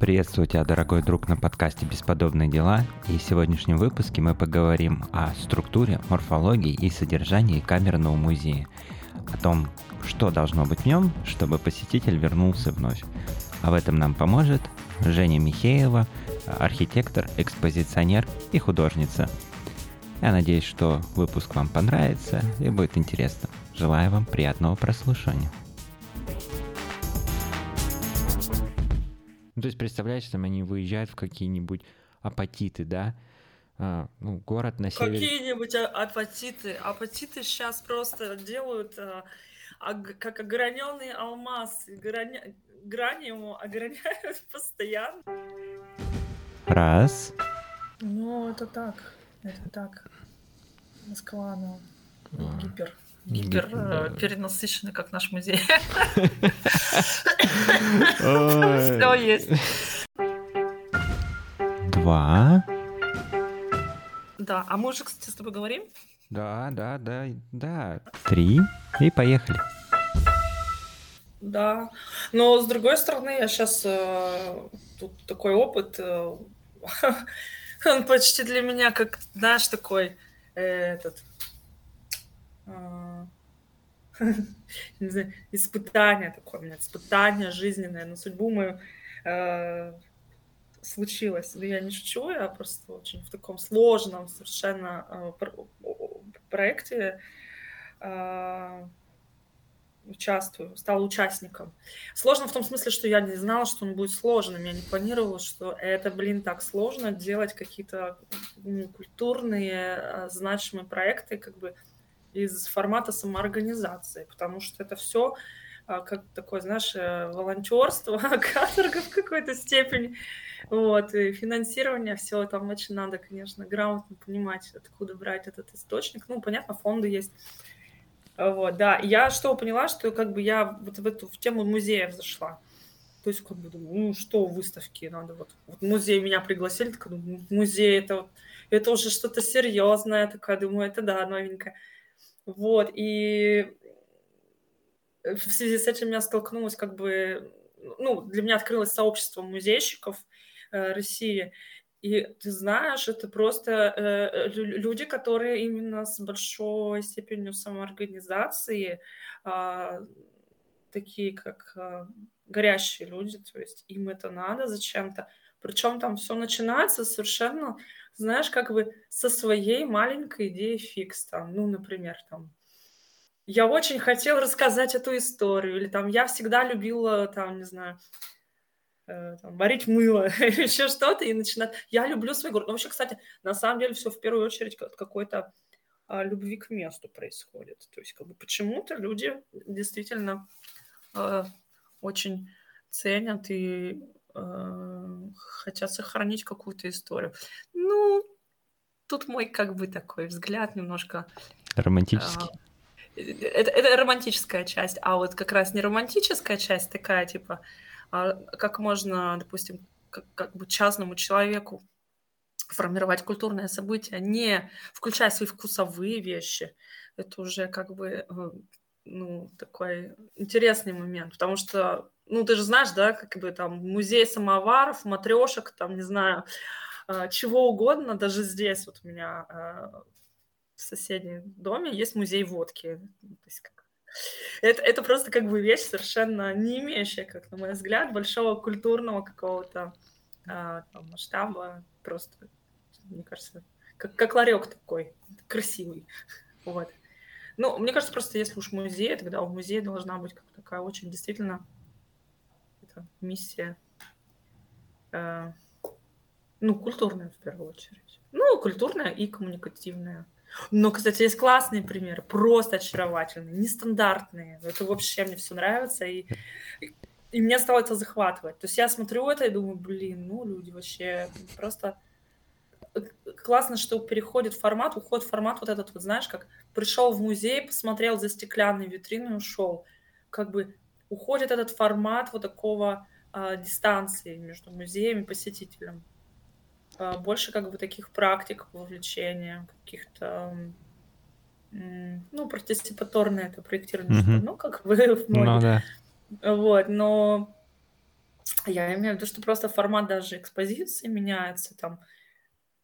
Приветствую тебя, дорогой друг, на подкасте «Бесподобные дела». И в сегодняшнем выпуске мы поговорим о структуре, морфологии и содержании камерного музея. О том, что должно быть в нем, чтобы посетитель вернулся вновь. А в этом нам поможет Женя Михеева, архитектор, экспозиционер и художница. Я надеюсь, что выпуск вам понравится и будет интересно. Желаю вам приятного прослушивания. Ну, то есть, представляешь, там они выезжают в какие-нибудь апатиты, да? А, ну, город на севере. Какие-нибудь а- апатиты. Апатиты сейчас просто делают а, ог- как ограненный алмаз. Грани, грани ему ограняют постоянно. Раз. Ну, это так. Это так. Москва, ну, гипер. Гипер э, перенасыщенный, как наш музей. Все есть. Два. Да, а мы уже, кстати, с тобой говорим? Да, да, да, да. Три. И поехали. Да. Но с другой стороны, я сейчас э, тут такой опыт, э, он почти для меня как, знаешь, такой э, этот не знаю, испытание такое у меня, испытание жизненное на судьбу мою э, случилось. Но я не шучу, я просто очень в таком сложном совершенно э, проекте э, участвую, стала участником. Сложно в том смысле, что я не знала, что он будет сложным, я не планировала, что это, блин, так сложно делать какие-то ну, культурные, э, значимые проекты, как бы из формата самоорганизации, потому что это все а, как такое, знаешь, э, волонтерство, каторга в какой-то степени, вот, и финансирование, все там очень надо, конечно, грамотно понимать, откуда брать этот источник, ну, понятно, фонды есть, вот, да, я что поняла, что как бы я вот в эту в тему музеев зашла, то есть как бы ну, что выставки надо, вот, вот музей меня пригласили, так, думаю, музей, это, это уже что-то серьезное, такая, думаю, это да, новенькое, вот, и в связи с этим я столкнулась как бы, ну, для меня открылось сообщество музейщиков э, России, и ты знаешь, это просто э, люди, которые именно с большой степенью самоорганизации, э, такие как э, горящие люди, то есть им это надо зачем-то. Причем там все начинается совершенно знаешь, как бы со своей маленькой идеей фикс там, ну, например, там, я очень хотел рассказать эту историю, или там, я всегда любила, там, не знаю, э, там, варить мыло или еще что-то, и начинать, я люблю свой город. Ну, вообще, кстати, на самом деле все в первую очередь от какой-то а, любви к месту происходит. То есть, как бы, почему-то люди действительно э, очень ценят и э, хотят сохранить какую-то историю. Ну, тут мой как бы такой взгляд немножко... Романтический. Э, это, это романтическая часть, а вот как раз не романтическая часть такая, типа, а как можно, допустим, как, как бы частному человеку формировать культурное событие, не включая свои вкусовые вещи, это уже как бы э, ну, такой интересный момент, потому что ну, ты же знаешь, да, как бы там музей самоваров, матрешек, там, не знаю, а, чего угодно, даже здесь вот у меня а, в соседнем доме есть музей водки. Ну, то есть как... это, это просто как бы вещь совершенно не имеющая, как на мой взгляд, большого культурного какого-то а, там, масштаба. Просто, мне кажется, как, как ларек такой, красивый. Вот. Ну, мне кажется, просто если уж музей, тогда у музея должна быть как такая очень действительно это миссия, э, ну, культурная в первую очередь. Ну, культурная и коммуникативная. Но, кстати, есть классные примеры, просто очаровательные, нестандартные. Это вообще мне все нравится, и, и меня стало это захватывать. То есть я смотрю это и думаю, блин, ну, люди вообще просто классно, что переходит формат, уходит формат вот этот, вот знаешь, как пришел в музей, посмотрел за стеклянной витриной, ушел. Как бы уходит этот формат вот такого а, дистанции между музеем и посетителем. А, больше как бы таких практик вовлечения, каких-то ну, партиципаторное это проектирование, mm-hmm. ну, как бы в моде. Ну, да. Вот, но Я имею в виду, что просто формат даже экспозиции меняется. Там,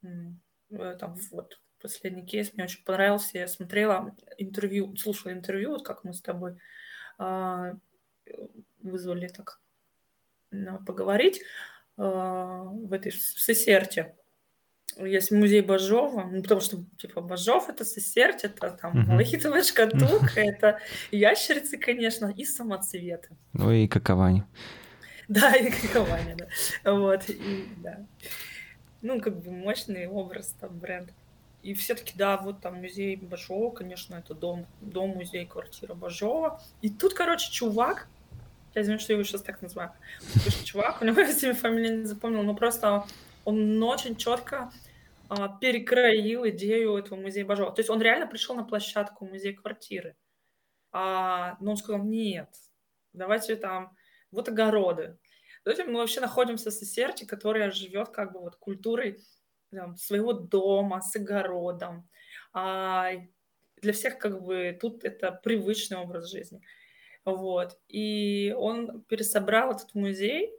э, там вот последний кейс мне очень понравился. Я смотрела интервью, слушала интервью, вот как мы с тобой э, вызвали так поговорить э, в этой в Сесерте есть музей Бажова, ну, потому что, типа, Бажов — это сосердь, это там uh-huh. малахитовая шкатулка, это ящерицы, конечно, и самоцветы. Ну и каковани. Да, и каковани, да. Вот, и, да. Ну, как бы мощный образ, там, бренд. И все-таки, да, вот там музей Бажова, конечно, это дом, дом-музей, квартира Бажова. И тут, короче, чувак, я извиняюсь, что я его сейчас так называю, чувак, у него я всеми фамилии не запомнил, но просто он очень четко а, перекроил идею этого музея Бажова. То есть он реально пришел на площадку музея квартиры. А, но он сказал, нет, давайте там, вот огороды. Давайте мы вообще находимся в Сесерте, которая живет как бы вот культурой там, своего дома, с огородом. А, для всех как бы тут это привычный образ жизни. Вот. И он пересобрал этот музей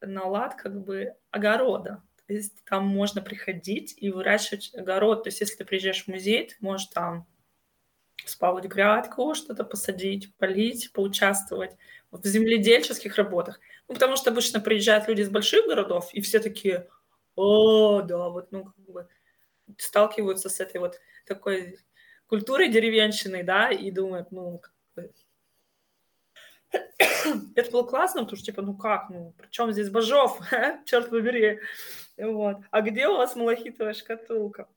на лад как бы огорода. То есть там можно приходить и выращивать огород. То есть если ты приезжаешь в музей, ты можешь там спалить грядку, что-то посадить, полить, поучаствовать в земледельческих работах. Ну, потому что обычно приезжают люди из больших городов, и все такие, о, да, вот, ну, как бы сталкиваются с этой вот такой культурой деревенщины, да, и думают, ну, как бы, это было классно, потому что, типа, ну как, ну, при чем здесь Бажов, черт побери, вот. А где у вас малахитовая шкатулка?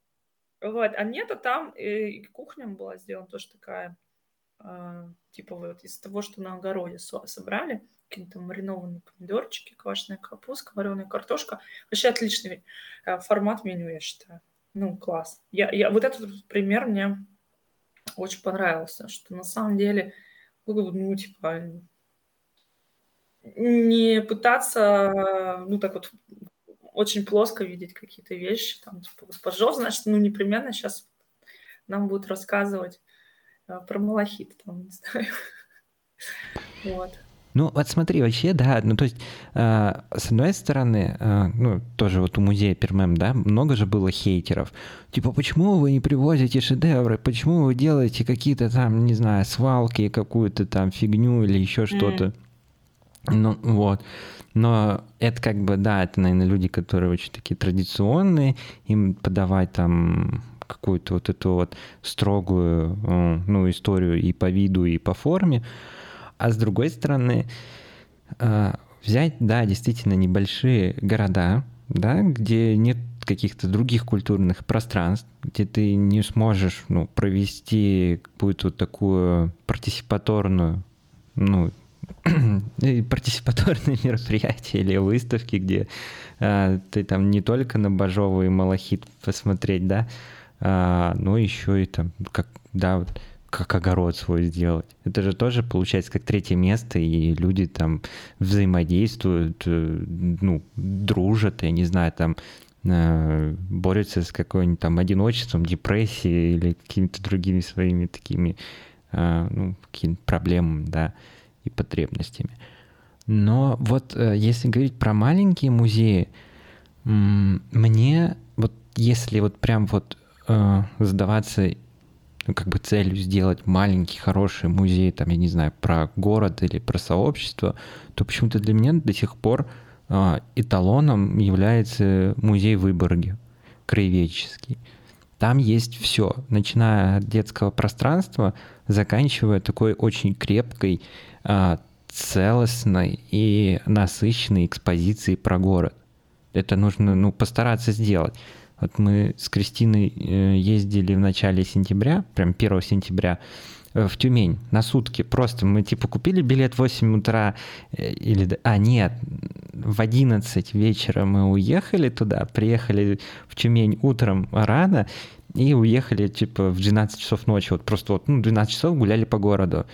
Вот. А нет, а там и кухня была сделана тоже такая, э, типа вот из того, что на огороде собрали, какие-то маринованные помидорчики, квашеная капуста, вареная картошка. Вообще отличный э, формат меню, я считаю. Ну, класс. Я, я, вот этот пример мне очень понравился, что на самом деле, ну, типа, не пытаться, ну, так вот, очень плоско видеть какие-то вещи, там, типа, вот пожов, значит, ну, непременно сейчас нам будут рассказывать э, про малахит, там, не знаю. Вот. Ну, вот смотри, вообще, да, ну, то есть, э, с одной стороны, э, ну, тоже вот у музея Пермем, да, много же было хейтеров. Типа, почему вы не привозите шедевры, почему вы делаете какие-то там, не знаю, свалки, какую-то там фигню или еще что-то. Mm. Ну, вот. Но это как бы, да, это, наверное, люди, которые очень такие традиционные, им подавать там какую-то вот эту вот строгую э, ну, историю и по виду, и по форме. А с другой стороны, э, взять, да, действительно небольшие города, да, где нет каких-то других культурных пространств, где ты не сможешь ну, провести какую-то такую партисипаторную ну, партисипаторные мероприятия или выставки, где а, ты там не только на Бажову и Малахит посмотреть, да, а, но еще и там, как, да, вот, как огород свой сделать. Это же тоже получается как третье место, и люди там взаимодействуют, э, ну, дружат, я не знаю, там э, борются с какой-нибудь там одиночеством, депрессией или какими-то другими своими такими а, ну, какими-то проблемами, да и потребностями. Но вот э, если говорить про маленькие музеи, мне вот если вот прям вот э, задаваться ну, как бы целью сделать маленький хороший музей, там, я не знаю, про город или про сообщество, то почему-то для меня до сих пор э, эталоном является музей Выборги, краеведческий. Там есть все, начиная от детского пространства, заканчивая такой очень крепкой а, целостной и насыщенной экспозиции про город. Это нужно ну, постараться сделать. Вот мы с Кристиной э, ездили в начале сентября, прям 1 сентября, э, в Тюмень на сутки. Просто мы типа купили билет в 8 утра э, или... А, нет, в 11 вечера мы уехали туда, приехали в Тюмень утром рано и уехали типа в 12 часов ночи. Вот просто вот, ну, 12 часов гуляли по городу.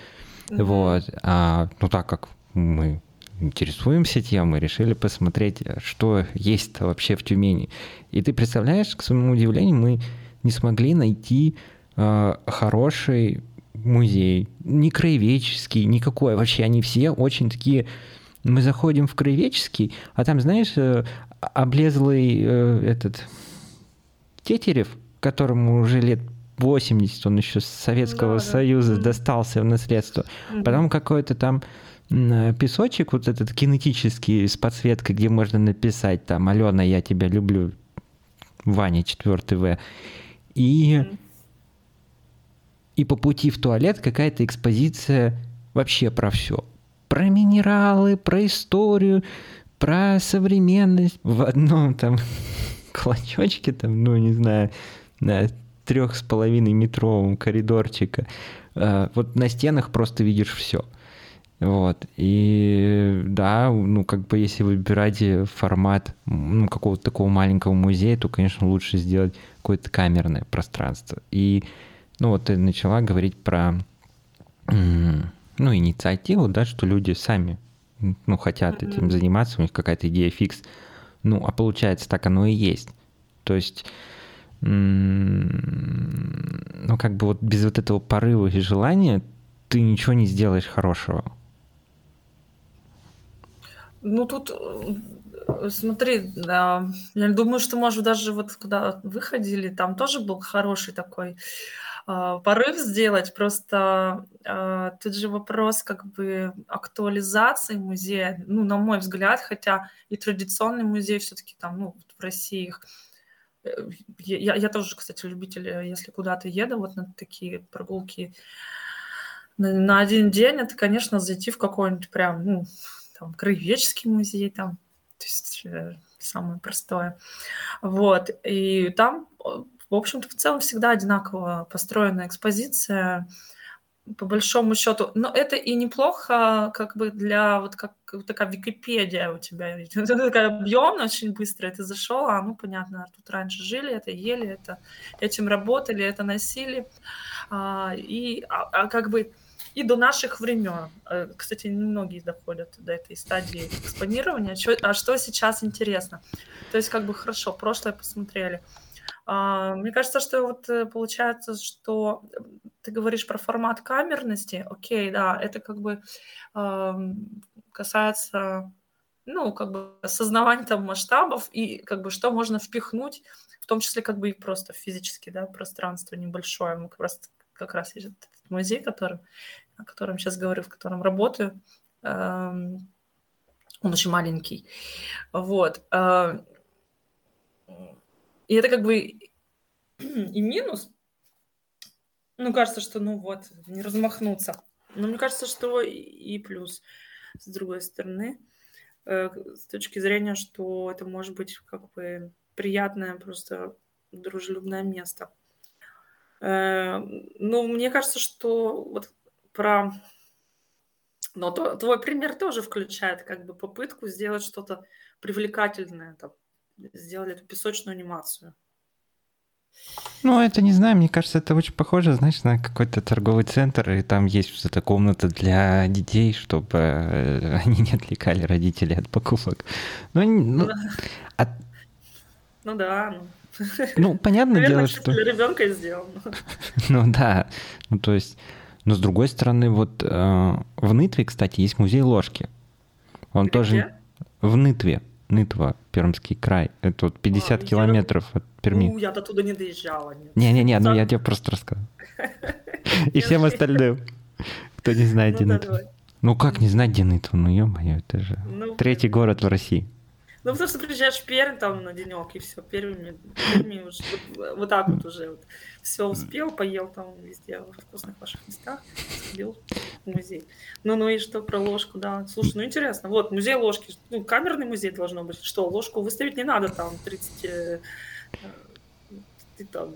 Mm-hmm. Вот. А, ну, так как мы интересуемся тем, мы решили посмотреть, что есть вообще в Тюмени. И ты представляешь, к своему удивлению, мы не смогли найти э, хороший музей, не краеведческий, никакой. Вообще они все очень такие мы заходим в Краеведческий, а там, знаешь, э, облезлый э, этот Тетерев, которому уже лет 80, он еще с Советского да, Союза да. достался в наследство. Угу. Потом какой-то там песочек, вот этот кинетический с подсветкой, где можно написать там «Алена, я тебя люблю», Ваня 4 В. И, и по пути в туалет какая-то экспозиция вообще про все. Про минералы, про историю, про современность в одном там клочочке, там, ну, не знаю, на трех с половиной метровом коридорчика. А, вот на стенах просто видишь все. Вот. И да, ну, как бы если выбирать формат ну, какого-то такого маленького музея, то, конечно, лучше сделать какое-то камерное пространство. И, ну, вот ты начала говорить про, ну, инициативу, да, что люди сами ну, хотят mm-hmm. этим заниматься, у них какая-то идея фикс. Ну, а получается, так оно и есть. То есть, ну, как бы вот без вот этого порыва и желания ты ничего не сделаешь хорошего. Ну, тут, э, смотри, да, я думаю, что, может, даже вот когда выходили, там тоже был хороший такой а, порыв сделать. Просто а, тут же вопрос как бы актуализации музея, ну, на мой взгляд, хотя и традиционный музей все-таки там, ну, в России их э, я, я тоже, кстати, любитель, э, если куда-то еду, вот на такие прогулки на, на один день, это, конечно, зайти в какой-нибудь прям, ну, там, краеведческий музей, там, то есть э, самое простое. Вот, и там в общем-то, в целом всегда одинаково построена экспозиция, по большому счету. Но это и неплохо, как бы для вот как вот такая Википедия у тебя. такая объемная, очень быстрая. Ты зашел, а ну понятно, тут раньше жили, это ели, это этим работали, это носили. А, и а, а как бы и до наших времен. Э, кстати, немногие доходят до этой стадии экспонирования. А что сейчас интересно? То есть, как бы хорошо, прошлое посмотрели. А, мне кажется, что вот э, получается, что ты говоришь про формат камерности. Окей, да, это как бы касается, ну, как бы осознавания там масштабов и как бы что можно впихнуть, в том числе как бы и просто физически, да, пространство небольшое. Мы как раз, как раз этот музей, который, о котором сейчас говорю, в котором работаю. Он очень маленький. Вот. А, и это как бы и минус. Ну, кажется, что ну вот, не размахнуться. Но мне кажется, что и плюс, с другой стороны, э, с точки зрения, что это может быть как бы приятное, просто дружелюбное место. Э, ну, мне кажется, что вот про... Но то, твой пример тоже включает как бы попытку сделать что-то привлекательное, там, сделали эту песочную анимацию. Ну, это не знаю, мне кажется, это очень похоже, знаешь, на какой-то торговый центр, и там есть вот эта комната для детей, чтобы э, они не отвлекали родителей от покупок. Ну, ну, ну, от... ну да, ну. Ну, понятное Наверное, дело, что... для ребенка сделано. Ну да, ну то есть... Но с другой стороны, вот э, в Нытве, кстати, есть музей ложки. Он Где? тоже в Нытве. Нытва, Пермский край. Это вот 50 а, километров я... от Перми. Ну, я до туда не доезжала. Не-не-не, ну я тебе просто рассказал. И всем остальным, кто не знает, где Нытва. Ну как не знать, где Нытва? Ну ё-моё, это же ну, третий город в России. Ну, потому что приезжаешь в Пермь там на денек, и все, Перми, Перми уже вот, вот так вот уже вот. Все успел, поел там везде, в вкусных ваших местах, сходил в музей. Ну, ну и что про ложку, да. Слушай, ну интересно, вот музей ложки, ну, камерный музей должно быть. Что, ложку выставить не надо там 30 там,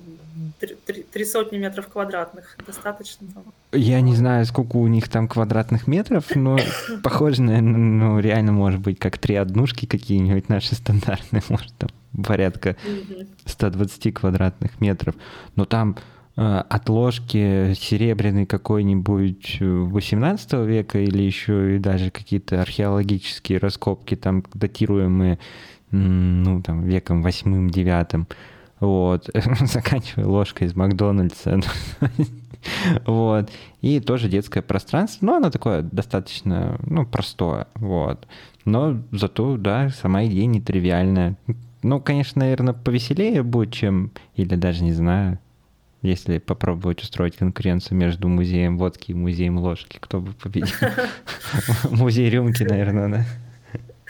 три, три, три сотни метров квадратных достаточно. Там. Я не знаю, сколько у них там квадратных метров, но похоже, наверное, ну, реально может быть как три однушки какие-нибудь наши стандартные, может, там порядка 120 квадратных метров. Но там э, от ложки серебряный какой-нибудь 18 века или еще и даже какие-то археологические раскопки там датируемые ну, там, веком восьмым, девятым, вот, заканчивая ложкой из Макдональдса. Вот. И тоже детское пространство, но оно такое достаточно, ну, простое, вот. Но зато, да, сама идея нетривиальная. Ну, конечно, наверное, повеселее будет, чем, или даже не знаю, если попробовать устроить конкуренцию между музеем водки и музеем ложки, кто бы победил? Музей рюмки, наверное, да?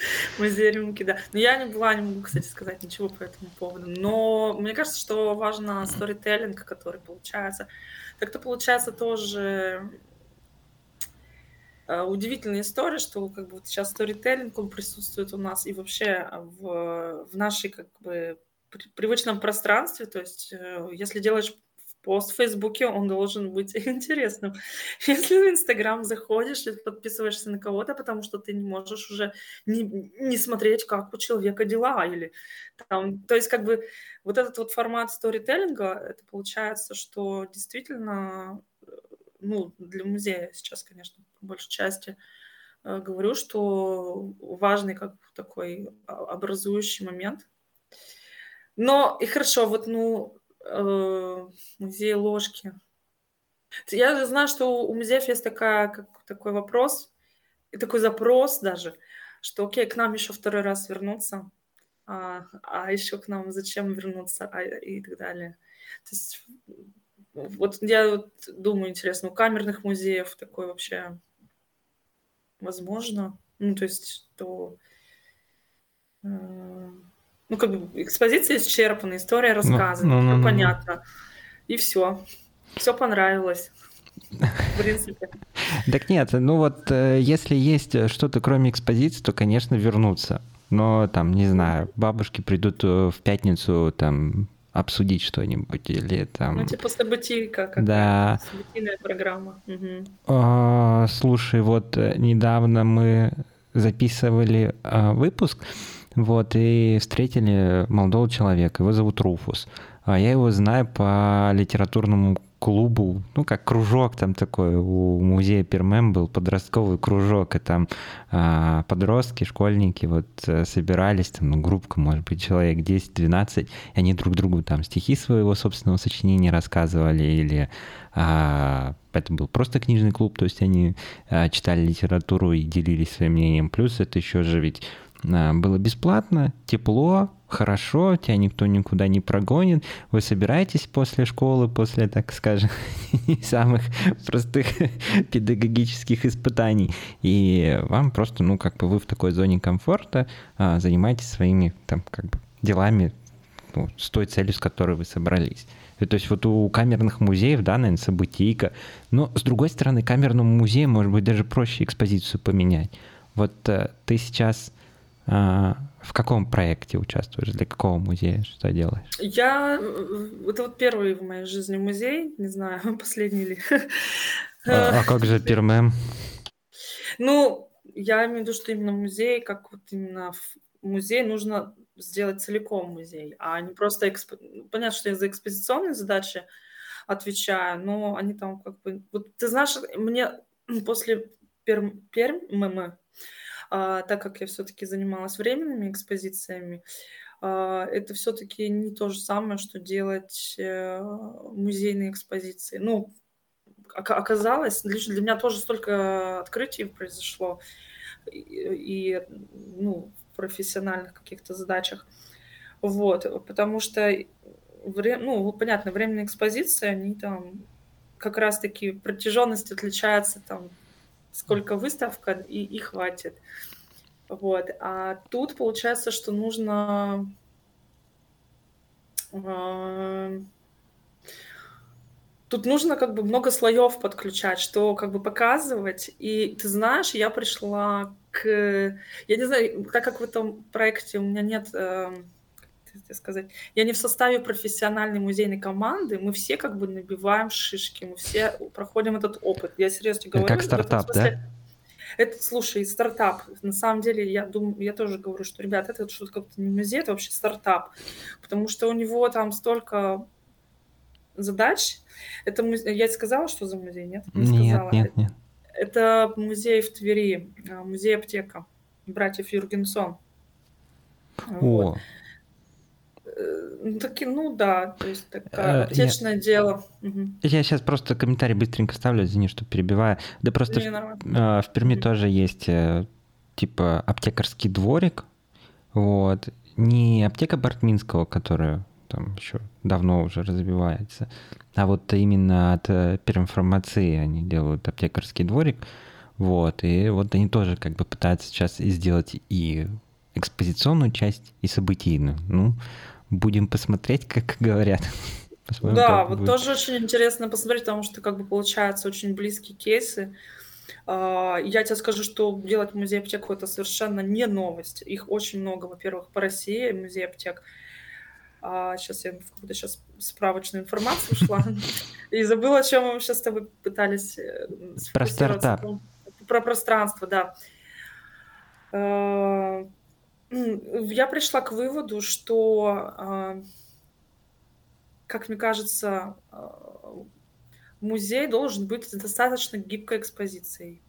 Музей рюмки, да. Но я не была, не могу, кстати, сказать ничего по этому поводу. Но мне кажется, что важно сторителлинг, который получается. Так-то получается тоже э, удивительная история, что как бы вот сейчас сторителлинг, он присутствует у нас и вообще в, в нашей как бы привычном пространстве. То есть э, если делаешь пост в Фейсбуке, он должен быть интересным. Если в Инстаграм заходишь и подписываешься на кого-то, потому что ты не можешь уже не, не смотреть, как у человека дела, или там, то есть как бы вот этот вот формат сторителлинга, это получается, что действительно, ну, для музея сейчас, конечно, по большей части э, говорю, что важный как такой образующий момент. Но и хорошо, вот, ну, э, музей ложки. Я знаю, что у музеев есть такая, как, такой вопрос, и такой запрос даже, что окей, к нам еще второй раз вернуться, а, а еще к нам зачем вернуться, а, и так далее. То есть вот я вот думаю, интересно, у камерных музеев такое вообще возможно? Ну, то есть, то... Э, ну, как бы экспозиция исчерпана, история ну, рассказана, ну, ну, ну, ну, понятно. И все. Все понравилось. В принципе. Так нет, ну вот э, если есть что-то кроме экспозиции, то, конечно, вернуться. Но там, не знаю, бабушки придут э, в пятницу там обсудить что-нибудь или там... Ну, типа событийка какая-то, да. событийная программа. Угу. Слушай, вот э, недавно мы записывали выпуск, вот, и встретили молодого человека, его зовут Руфус. А я его знаю по литературному клубу, ну, как кружок там такой, у музея Пермем был подростковый кружок, и там а, подростки, школьники вот э, собирались, там, ну, группка, может быть, человек 10-12, и они друг другу там стихи своего собственного сочинения рассказывали, или а, это был просто книжный клуб, то есть они а, читали литературу и делились своим мнением, плюс это еще же ведь было бесплатно, тепло, хорошо, тебя никто никуда не прогонит, вы собираетесь после школы, после, так скажем, самых простых педагогических испытаний, и вам просто, ну, как бы вы в такой зоне комфорта а, занимаетесь своими, там, как бы, делами ну, с той целью, с которой вы собрались. И, то есть вот у камерных музеев, да, наверное, событийка, но, с другой стороны, камерному музею, может быть, даже проще экспозицию поменять. Вот э, ты сейчас а, в каком проекте участвуешь? Для какого музея? Что делаешь? Я... Это вот первый в моей жизни музей. Не знаю, последний ли. А, а как же Пермем? Ну, я имею в виду, что именно музей, как вот именно музей нужно сделать целиком музей, а не просто... Эксп... Понятно, что я за экспозиционные задачи отвечаю, но они там как бы... Вот ты знаешь, мне после Перм, Перм, а, так как я все-таки занималась временными экспозициями, а, это все-таки не то же самое, что делать э, музейные экспозиции. Ну, оказалось, для меня тоже столько открытий произошло и, и ну, в профессиональных каких-то задачах. Вот, потому что, ну, понятно, временные экспозиции, они там как раз-таки протяженность отличается там сколько выставка, и, и хватит. Вот. А тут получается, что нужно э, тут нужно как бы много слоев подключать, что как бы показывать. И ты знаешь, я пришла к... Я не знаю, так как в этом проекте у меня нет э, как сказать, я не в составе профессиональной музейной команды, мы все как бы набиваем шишки, мы все проходим этот опыт. Я серьезно говорю. Как стартап, да? Это, слушай, стартап. На самом деле, я думаю, я тоже говорю, что, ребят, это что-то как-то не музей, это вообще стартап. Потому что у него там столько задач. Это музей... Я сказала, что за музей, нет? Не нет, сказала. нет, нет. Это музей в Твери, а, музей аптека братьев Юргенсон. О. Вот. Э, Ну, таки, ну да, то есть такое аптечное я, дело. Угу. Я сейчас просто комментарий быстренько ставлю, извини, что перебиваю. Да просто в, в Перми угу. тоже есть э, типа аптекарский дворик, вот, не аптека Бартминского, которая там еще давно уже развивается, а вот именно от э, Перинформации они делают аптекарский дворик, вот, и вот они тоже как бы пытаются сейчас сделать и экспозиционную часть, и событийную. Ну, будем посмотреть, как говорят. Посмотрим, да, вот будет. тоже очень интересно посмотреть, потому что как бы получаются очень близкие кейсы. А, я тебе скажу, что делать музей аптеку это совершенно не новость. Их очень много, во-первых, по России музей аптек. Сейчас а, я в какую-то сейчас справочную информацию шла и забыла, о чем мы сейчас с тобой пытались э, Про стартап. Про пространство, да. А, я пришла к выводу, что, как мне кажется, музей должен быть достаточно гибкой экспозицией.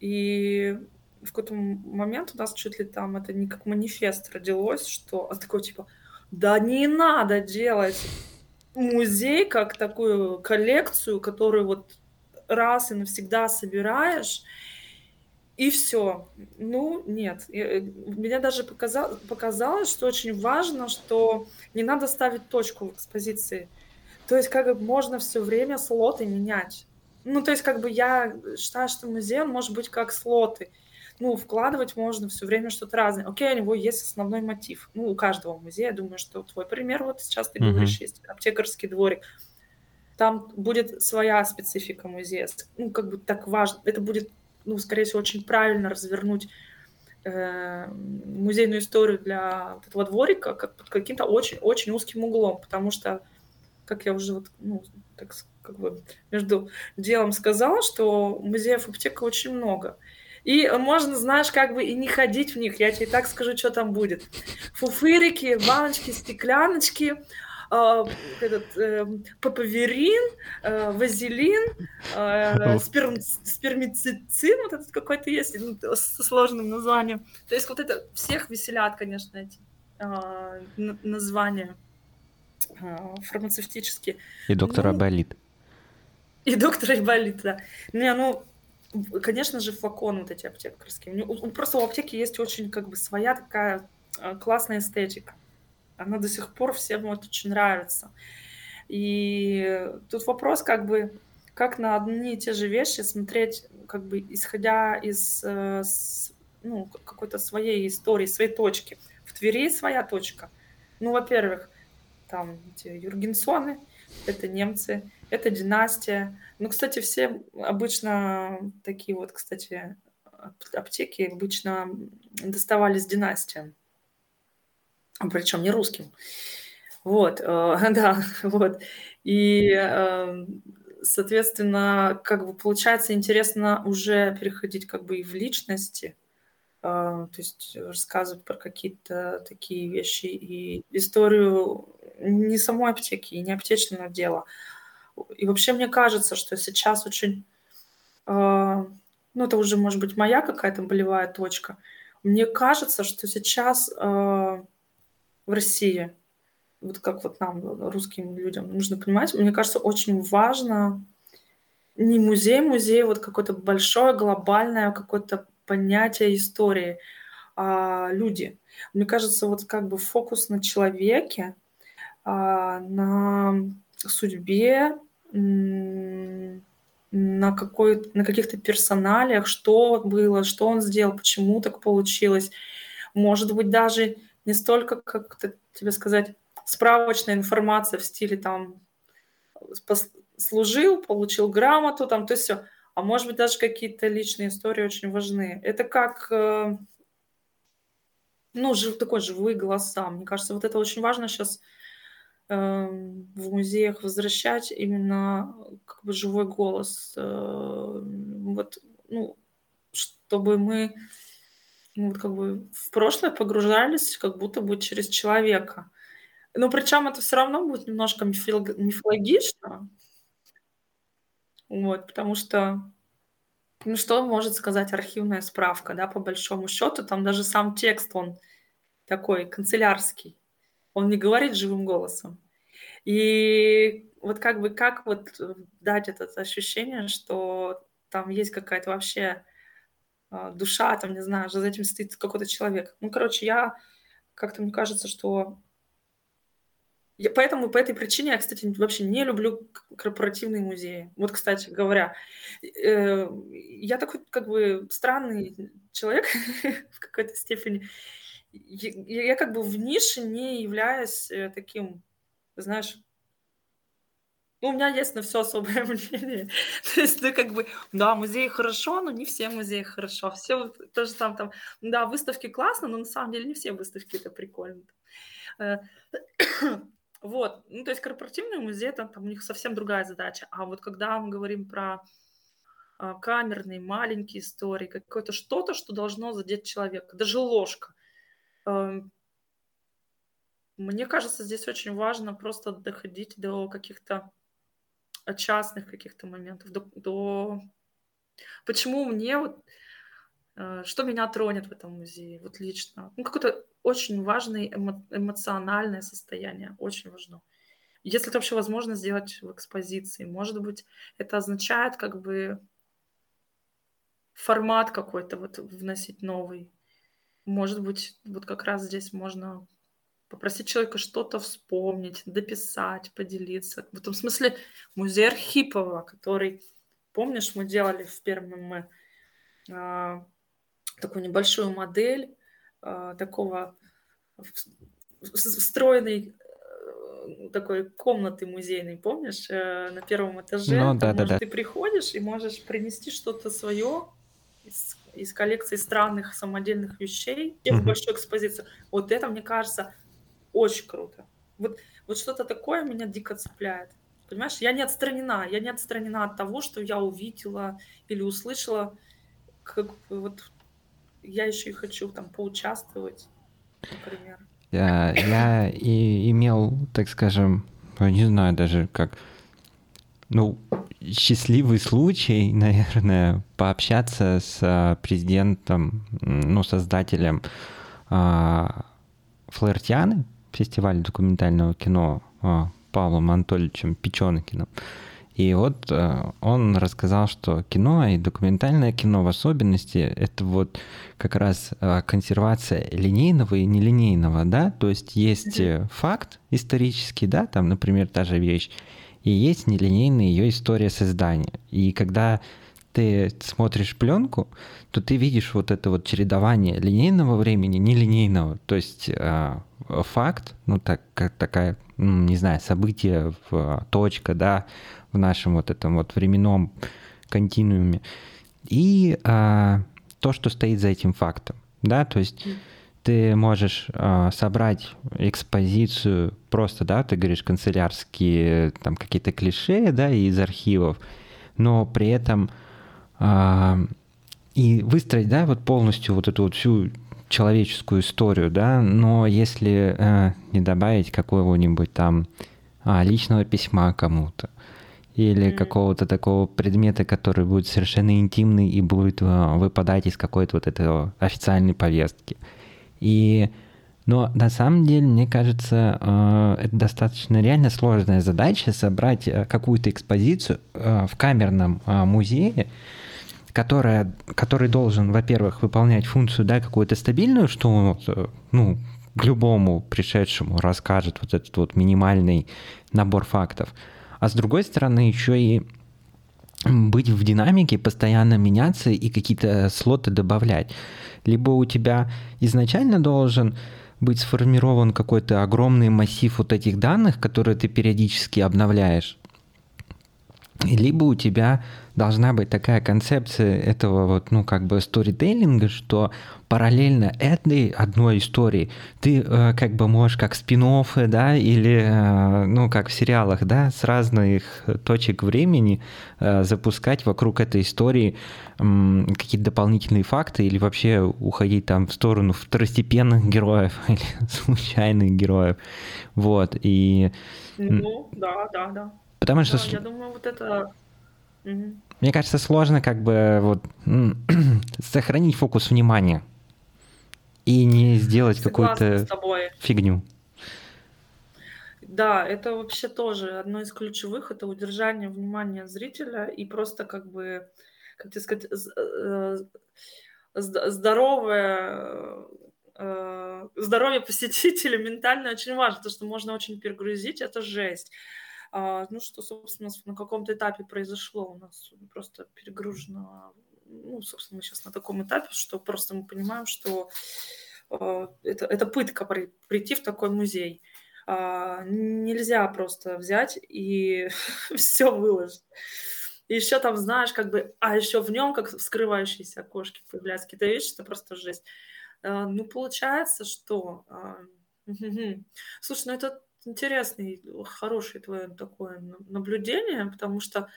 И в какой-то момент у нас чуть ли там это не как манифест родилось, что а такой типа, да не надо делать музей как такую коллекцию, которую вот раз и навсегда собираешь, и все. Ну, нет. Э, мне даже показалось, показалось, что очень важно, что не надо ставить точку в экспозиции. То есть как бы можно все время слоты менять. Ну, то есть как бы я считаю, что музей, он может быть как слоты. Ну, вкладывать можно все время что-то разное. Окей, у него есть основной мотив. Ну, у каждого музея, я думаю, что твой пример, вот сейчас ты mm-hmm. говоришь, есть аптекарский дворик. Там будет своя специфика музея. Ну, как бы так важно. Это будет, ну, скорее всего, очень правильно развернуть э, музейную историю для этого дворика как под каким-то очень-очень узким углом, потому что как я уже вот, ну, так как бы между делом сказала, что музеев аптека очень много. И можно, знаешь, как бы и не ходить в них. Я тебе так скажу, что там будет. Фуфырики, баночки, стекляночки, э, этот, э, папаверин, э, вазелин, э, сперм, спермицицин, вот этот какой-то есть, ну, со сложным названием. То есть вот это всех веселят, конечно, эти э, названия. А, фармацевтические. И доктора ну, болит. И доктора болит, да. Не, ну, конечно же, флаконы вот эти аптекарские. Просто у аптеки есть очень как бы своя такая классная эстетика. Она до сих пор всем вот очень нравится. И тут вопрос как бы, как на одни и те же вещи смотреть, как бы исходя из э, ну, какой-то своей истории, своей точки. В Твери своя точка. Ну, во-первых, там эти Юргенсоны, это немцы, это династия. Ну, кстати, все обычно такие вот, кстати, аптеки обычно доставались династиям, причем не русским. Вот, э, да, вот. И, э, соответственно, как бы получается интересно уже переходить как бы и в личности, э, то есть рассказывать про какие-то такие вещи и историю не самой аптеки и не аптечного дела. И вообще мне кажется, что сейчас очень, э, ну это уже может быть моя какая-то болевая точка, мне кажется, что сейчас в России, вот как вот нам, русским людям, нужно понимать, мне кажется, очень важно не музей, музей, вот какое-то большое глобальное какое-то понятие истории, а люди. Мне кажется, вот как бы фокус на человеке, а, на судьбе, на, какой, на каких-то персоналиях, что было, что он сделал, почему так получилось. Может быть, даже не столько, как тебе сказать, справочная информация в стиле там служил, получил грамоту, там, то есть все. А может быть, даже какие-то личные истории очень важны. Это как, э, ну, жив, такой живые голоса. Мне кажется, вот это очень важно сейчас Эм, в музеях возвращать именно как бы живой голос. Э, вот, ну, чтобы мы ну, вот как бы в прошлое погружались как будто бы через человека. Но причем это все равно будет немножко мифологично. Вот, потому что ну, что может сказать архивная справка, да, по большому счету, там даже сам текст, он такой канцелярский. Он не говорит живым голосом. И вот как бы как вот дать это ощущение, что там есть какая-то вообще душа, там, не знаю, за этим стоит какой-то человек. Ну, короче, я как-то мне кажется, что я, поэтому по этой причине я, кстати, вообще не люблю корпоративные музеи. Вот, кстати говоря, э, я такой как бы странный человек в какой-то степени. Я, я как бы в нише не являюсь э, таким, знаешь, ну, у меня есть на все особое мнение. То есть, ну, как бы, да, музеи хорошо, но не все музеи хорошо. Все тоже там, там, да, выставки классно, но на самом деле не все выставки это прикольно. Э, вот, ну, то есть корпоративный музей, там, там у них совсем другая задача. А вот когда мы говорим про а, камерные, маленькие истории, какое-то что-то, что должно задеть человека, даже ложка. Эм, мне кажется, здесь очень важно просто доходить до каких-то частных каких-то моментов, до, до... Почему мне вот Э, что меня тронет в этом музее, вот лично? Ну, какое-то очень важное эмо- эмоциональное состояние, очень важно. Если это вообще возможно сделать в экспозиции, может быть, это означает как бы формат какой-то вот вносить новый. Может быть, вот как раз здесь можно попросить человека что-то вспомнить, дописать, поделиться. В этом смысле музей Архипова, который, помнишь, мы делали в первом мы а, такую небольшую модель э, такого встроенной э, такой комнаты музейной, помнишь, э, на первом этаже. Ну, да, да, да. Ты приходишь и можешь принести что-то свое из, из коллекции странных самодельных вещей в большую экспозицию. Вот это, мне кажется, очень круто. Вот, вот что-то такое меня дико цепляет. Понимаешь, я не отстранена, я не отстранена от того, что я увидела или услышала. Как вот я еще и хочу там поучаствовать, например. Я, я и имел, так скажем, не знаю даже как, ну, счастливый случай, наверное, пообщаться с а, президентом, ну, создателем а, Флэртианы, фестиваля документального кино а, Павлом Анатольевичем Печенкиным. И вот э, он рассказал, что кино и документальное кино в особенности это вот как раз э, консервация линейного и нелинейного, да, то есть есть mm-hmm. факт исторический, да, там, например, та же вещь, и есть нелинейная ее история создания. И когда ты смотришь пленку, то ты видишь вот это вот чередование линейного времени, нелинейного. То есть э, факт, ну так, как такая, не знаю, событие, точка, да, в нашем вот этом вот временном континууме, и а, то, что стоит за этим фактом, да, то есть ты можешь а, собрать экспозицию просто, да, ты говоришь канцелярские там какие-то клише, да, из архивов, но при этом а, и выстроить, да, вот полностью вот эту вот всю человеческую историю, да, но если а, не добавить какого-нибудь там а, личного письма кому-то, или mm-hmm. какого-то такого предмета, который будет совершенно интимный и будет uh, выпадать из какой-то вот этой официальной повестки. И но на самом деле, мне кажется, uh, это достаточно реально сложная задача собрать uh, какую-то экспозицию в камерном музее, которая, который должен, во-первых, выполнять функцию, да, какую-то стабильную, что он, ну, к любому пришедшему расскажет вот этот вот минимальный набор фактов а с другой стороны еще и быть в динамике, постоянно меняться и какие-то слоты добавлять. Либо у тебя изначально должен быть сформирован какой-то огромный массив вот этих данных, которые ты периодически обновляешь, либо у тебя должна быть такая концепция этого вот, ну, как бы сторителлинга, что параллельно этой одной истории ты э, как бы можешь как спин да, или, э, ну, как в сериалах, да, с разных точек времени э, запускать вокруг этой истории э, какие-то дополнительные факты или вообще уходить там в сторону второстепенных героев или случайных героев, вот, и... Ну, да, да, да. Потому что... Да, я думаю, вот это мне кажется, сложно как бы вот сохранить фокус внимания и не сделать какую-то фигню. Да, это вообще тоже одно из ключевых, это удержание внимания зрителя и просто как бы, как тебе сказать, э, здоровое э, здоровье посетителя ментально очень важно, потому что можно очень перегрузить, это жесть. А, ну, что, собственно, на каком-то этапе произошло у нас просто перегружено. Ну, собственно, мы сейчас на таком этапе, что просто мы понимаем, что э, это, это пытка прийти в такой музей. А, нельзя просто взять и все выложить. И еще там, знаешь, как бы, а еще в нем, как вскрывающиеся окошки появляются какие-то вещи, это просто жесть. А, ну, получается, что... А, Слушай, ну это интересный, хороший твое такое наблюдение, потому что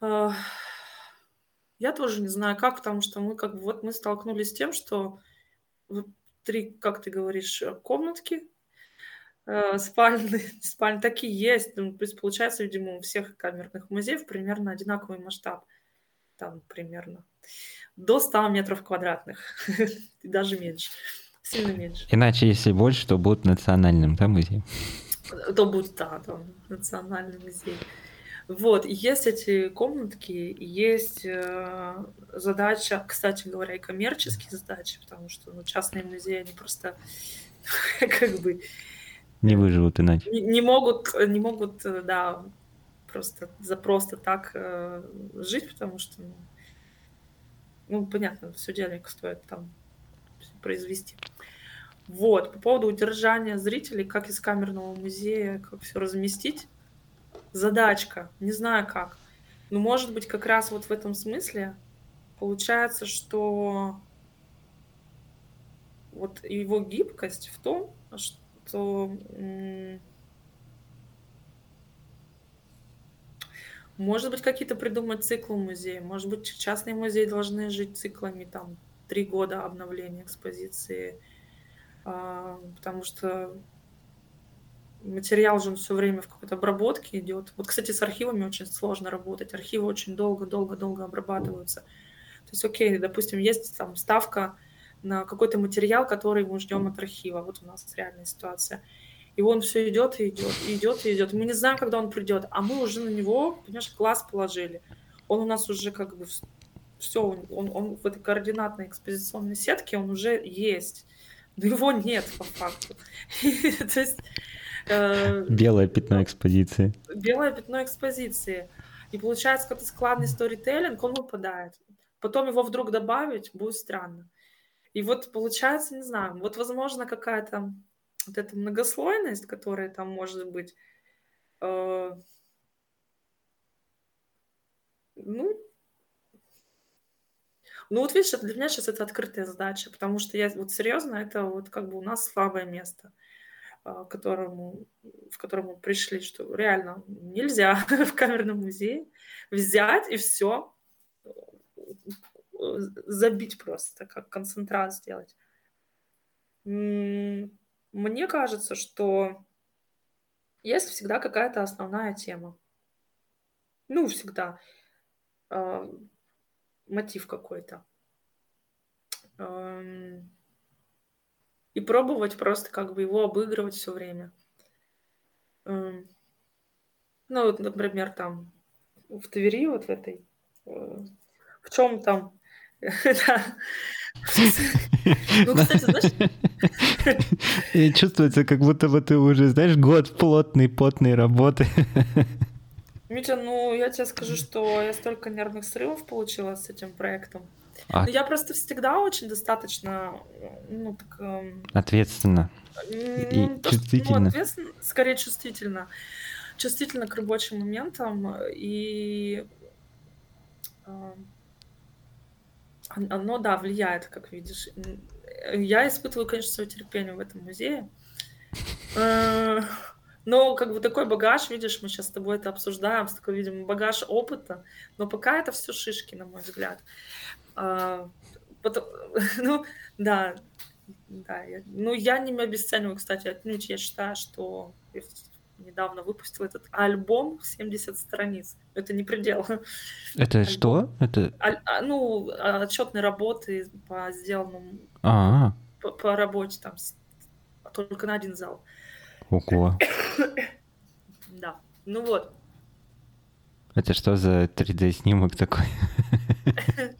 я тоже не знаю как, потому что мы как бы вот мы столкнулись с тем, что три, как ты говоришь, комнатки, э, спальные, спальни такие есть. Ну, то есть получается, видимо, у всех камерных музеев примерно одинаковый масштаб. Там примерно до 100 метров квадратных, даже меньше, сильно меньше. Иначе, если больше, то будет национальным, да, музей? То будет, да, там, национальный музей. Вот, есть эти комнатки, есть э, задача, кстати говоря, и коммерческие задачи, потому что ну, частные музеи, они просто как бы... Не выживут иначе. Не, не могут, не могут, э, да, просто за просто так э, жить, потому что, ну, ну, понятно, все денег стоит там произвести. Вот, по поводу удержания зрителей, как из камерного музея, как все разместить, задачка, не знаю как. Но может быть как раз вот в этом смысле получается, что вот его гибкость в том, что может быть какие-то придумать циклы музея, может быть частные музеи должны жить циклами там три года обновления экспозиции, потому что материал же он все время в какой-то обработке идет. Вот, кстати, с архивами очень сложно работать. Архивы очень долго-долго-долго обрабатываются. То есть, окей, допустим, есть там ставка на какой-то материал, который мы ждем от архива. Вот у нас реальная ситуация. И он все идет и идет, и идет и идет. Мы не знаем, когда он придет, а мы уже на него, понимаешь, класс положили. Он у нас уже как бы все, он, он в этой координатной экспозиционной сетке, он уже есть. Но его нет по факту. То есть Э, белое пятно экспозиции. Белое пятно экспозиции. И получается, какой-то складный сторителлинг, он выпадает. Потом его вдруг добавить будет странно. И вот получается, не знаю, вот возможно какая-то вот эта многослойность, которая там может быть, э, ну, ну вот видишь, для меня сейчас это открытая задача, потому что я вот серьезно, это вот как бы у нас слабое место. А, которому, в котором мы пришли, что реально нельзя в камерном музее взять и все забить просто, как концентрат сделать. Мне кажется, что есть всегда какая-то основная тема. Ну, всегда. Мотив какой-то и пробовать просто как бы его обыгрывать все время. Ну, вот, например, там в Твери, вот в этой, э, в чем там, Ну. Чувствуется, как будто бы ты уже, знаешь, год плотной, потной работы. Митя, ну, я тебе скажу, что я столько нервных срывов получила с этим проектом. А... я просто всегда очень достаточно, ну, так... Эм, ответственно. И ну, чувствительно. Ну, ответственно, скорее чувствительно. Чувствительно к рабочим моментам. И э, оно, да, влияет, как видишь. Я испытываю, конечно, свое терпение в этом музее. Но как бы такой багаж, видишь, мы сейчас с тобой это обсуждаем, с такой, видимо, багаж опыта, но пока это все шишки, на мой взгляд. А, потом, ну, да, да. Я, ну, я не обесцениваю, кстати, отнюдь. Я считаю, что я недавно выпустил этот альбом 70 страниц. Это не предел. Это альбом. что? Это... А, ну, отчетные работы по сделанному... А-а-а. По, по работе там, только на один зал. Ого. Да. Ну вот. Это что за 3D-снимок такой?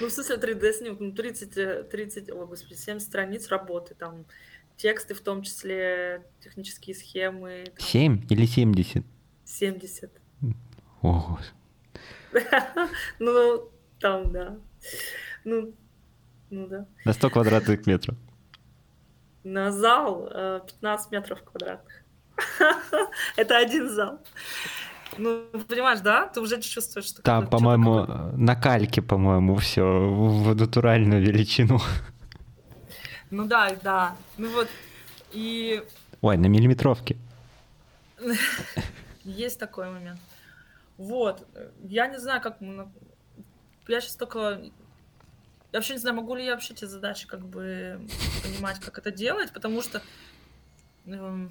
Ну, в смысле 3D-снимок, ну, 30, 30, о, господи, 7 страниц работы, там, тексты, в том числе технические схемы. Там, 7 или 70? 70. Ого. Ну, там, да. Ну, ну да. На 100 квадратных метров. На зал э, 15 метров квадратных. Это один зал. Ну, понимаешь, да? Ты уже чувствуешь, что... Там, по-моему, какое-то- на кальке, по-моему, все в натуральную величину. Ну да, да. Ну вот, и Ой, на миллиметровке. есть такой момент. Вот. Я не знаю, как... Я сейчас только... Я вообще не знаю, могу ли я вообще эти задачи как бы понимать, как это делать, потому что... эм,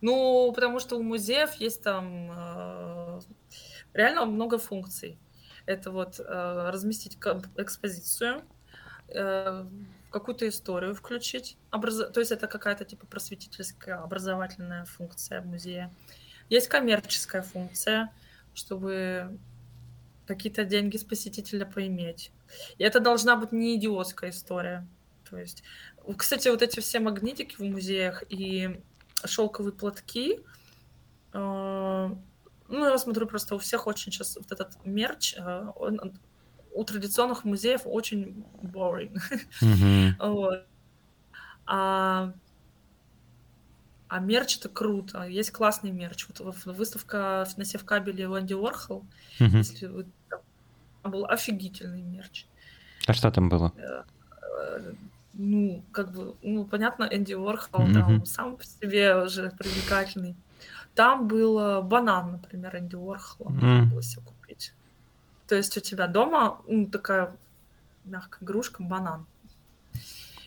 Ну, потому что у музеев есть там э, реально много функций. Это вот э, разместить экспозицию, э, какую-то историю включить. образо- То есть это какая-то типа просветительская, образовательная функция музея. Есть коммерческая функция, чтобы какие-то деньги с посетителя поиметь. И это должна быть не идиотская история. То есть, кстати, вот эти все магнитики в музеях и шелковые платки, э, ну, я смотрю, просто у всех очень сейчас вот этот мерч, э, он у традиционных музеев очень boring. Мгм. Вот. А, а мерч это круто. Есть классный мерч. Вот выставка на Севкабеле у Энди Уорхол. Мгм. Если вы был офигительный мерч. А что там было? Э, Ну, как бы, ну, понятно, Энди Уорхол Мгм. там сам по себе уже привлекательный. Там был э, банан, например, Энди Уорхола. Можно М. было себе купить. То есть у тебя дома ну, такая мягкая игрушка, банан.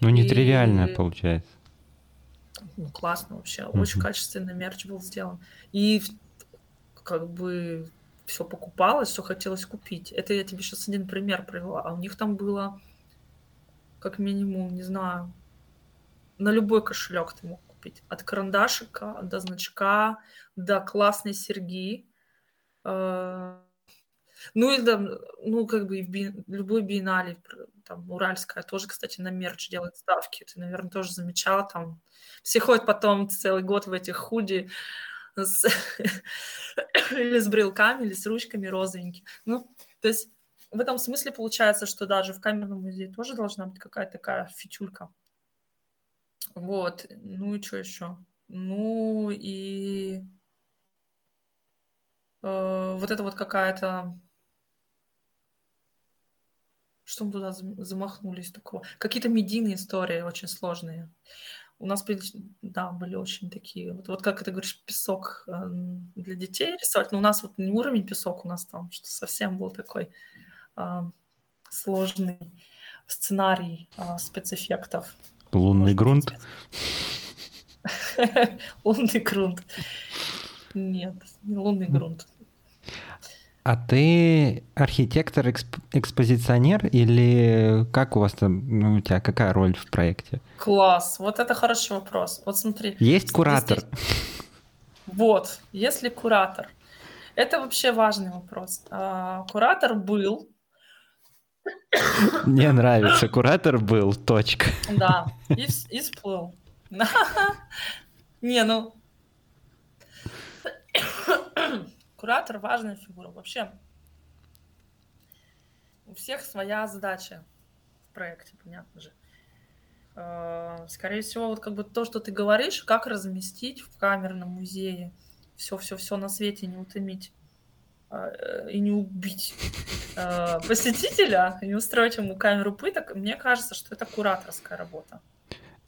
Ну, нетривиально И- получается. Ну, классно вообще. Мгм. Очень качественный мерч был сделан. И как бы все покупалось, все хотелось купить. Это я тебе сейчас один пример привела. А у них там было как минимум, не знаю, на любой кошелек ты мог купить. От карандашика до значка, до классной серьги. Э, Ну и там, ну как бы и би- любой биеннале, там Уральская тоже, кстати, на мерч делает ставки. Ты, наверное, тоже замечала, там все ходят потом целый год в этих худи с- или с брелками, или с ручками розовенькими. Ну, то есть в этом смысле получается, что даже в камерном музее тоже должна быть какая-то такая фичулька. Вот. Ну и что еще? Ну и э, вот это вот какая-то... Что мы туда зам- замахнулись такого? Какие-то медийные истории очень сложные. У нас, были, да, были очень такие... Вот, вот как ты говоришь, песок э, для детей рисовать. Но у нас вот не уровень песок, у нас там что совсем был такой э, сложный сценарий э, спецэффектов. Лунный Может грунт. Лунный грунт. Нет, не лунный грунт. А ты архитектор, эксп- экспозиционер или как у вас там, ну, у тебя какая роль в проекте? Класс, вот это хороший вопрос. Вот смотри. Есть куратор? Если- Вот, если куратор. Это вообще важный вопрос. А, Куратор был, Мне нравится, куратор был, точка. да, и, и всплыл. Не, ну... Куратор важная фигура. Вообще, у всех своя задача в проекте, понятно же. Э, Скорее всего, вот как бы то, что ты говоришь, как разместить в камерном музее все-все-все на свете не утомить э, и не убить э, посетителя, и не устроить ему камеру пыток, мне кажется, что это кураторская работа.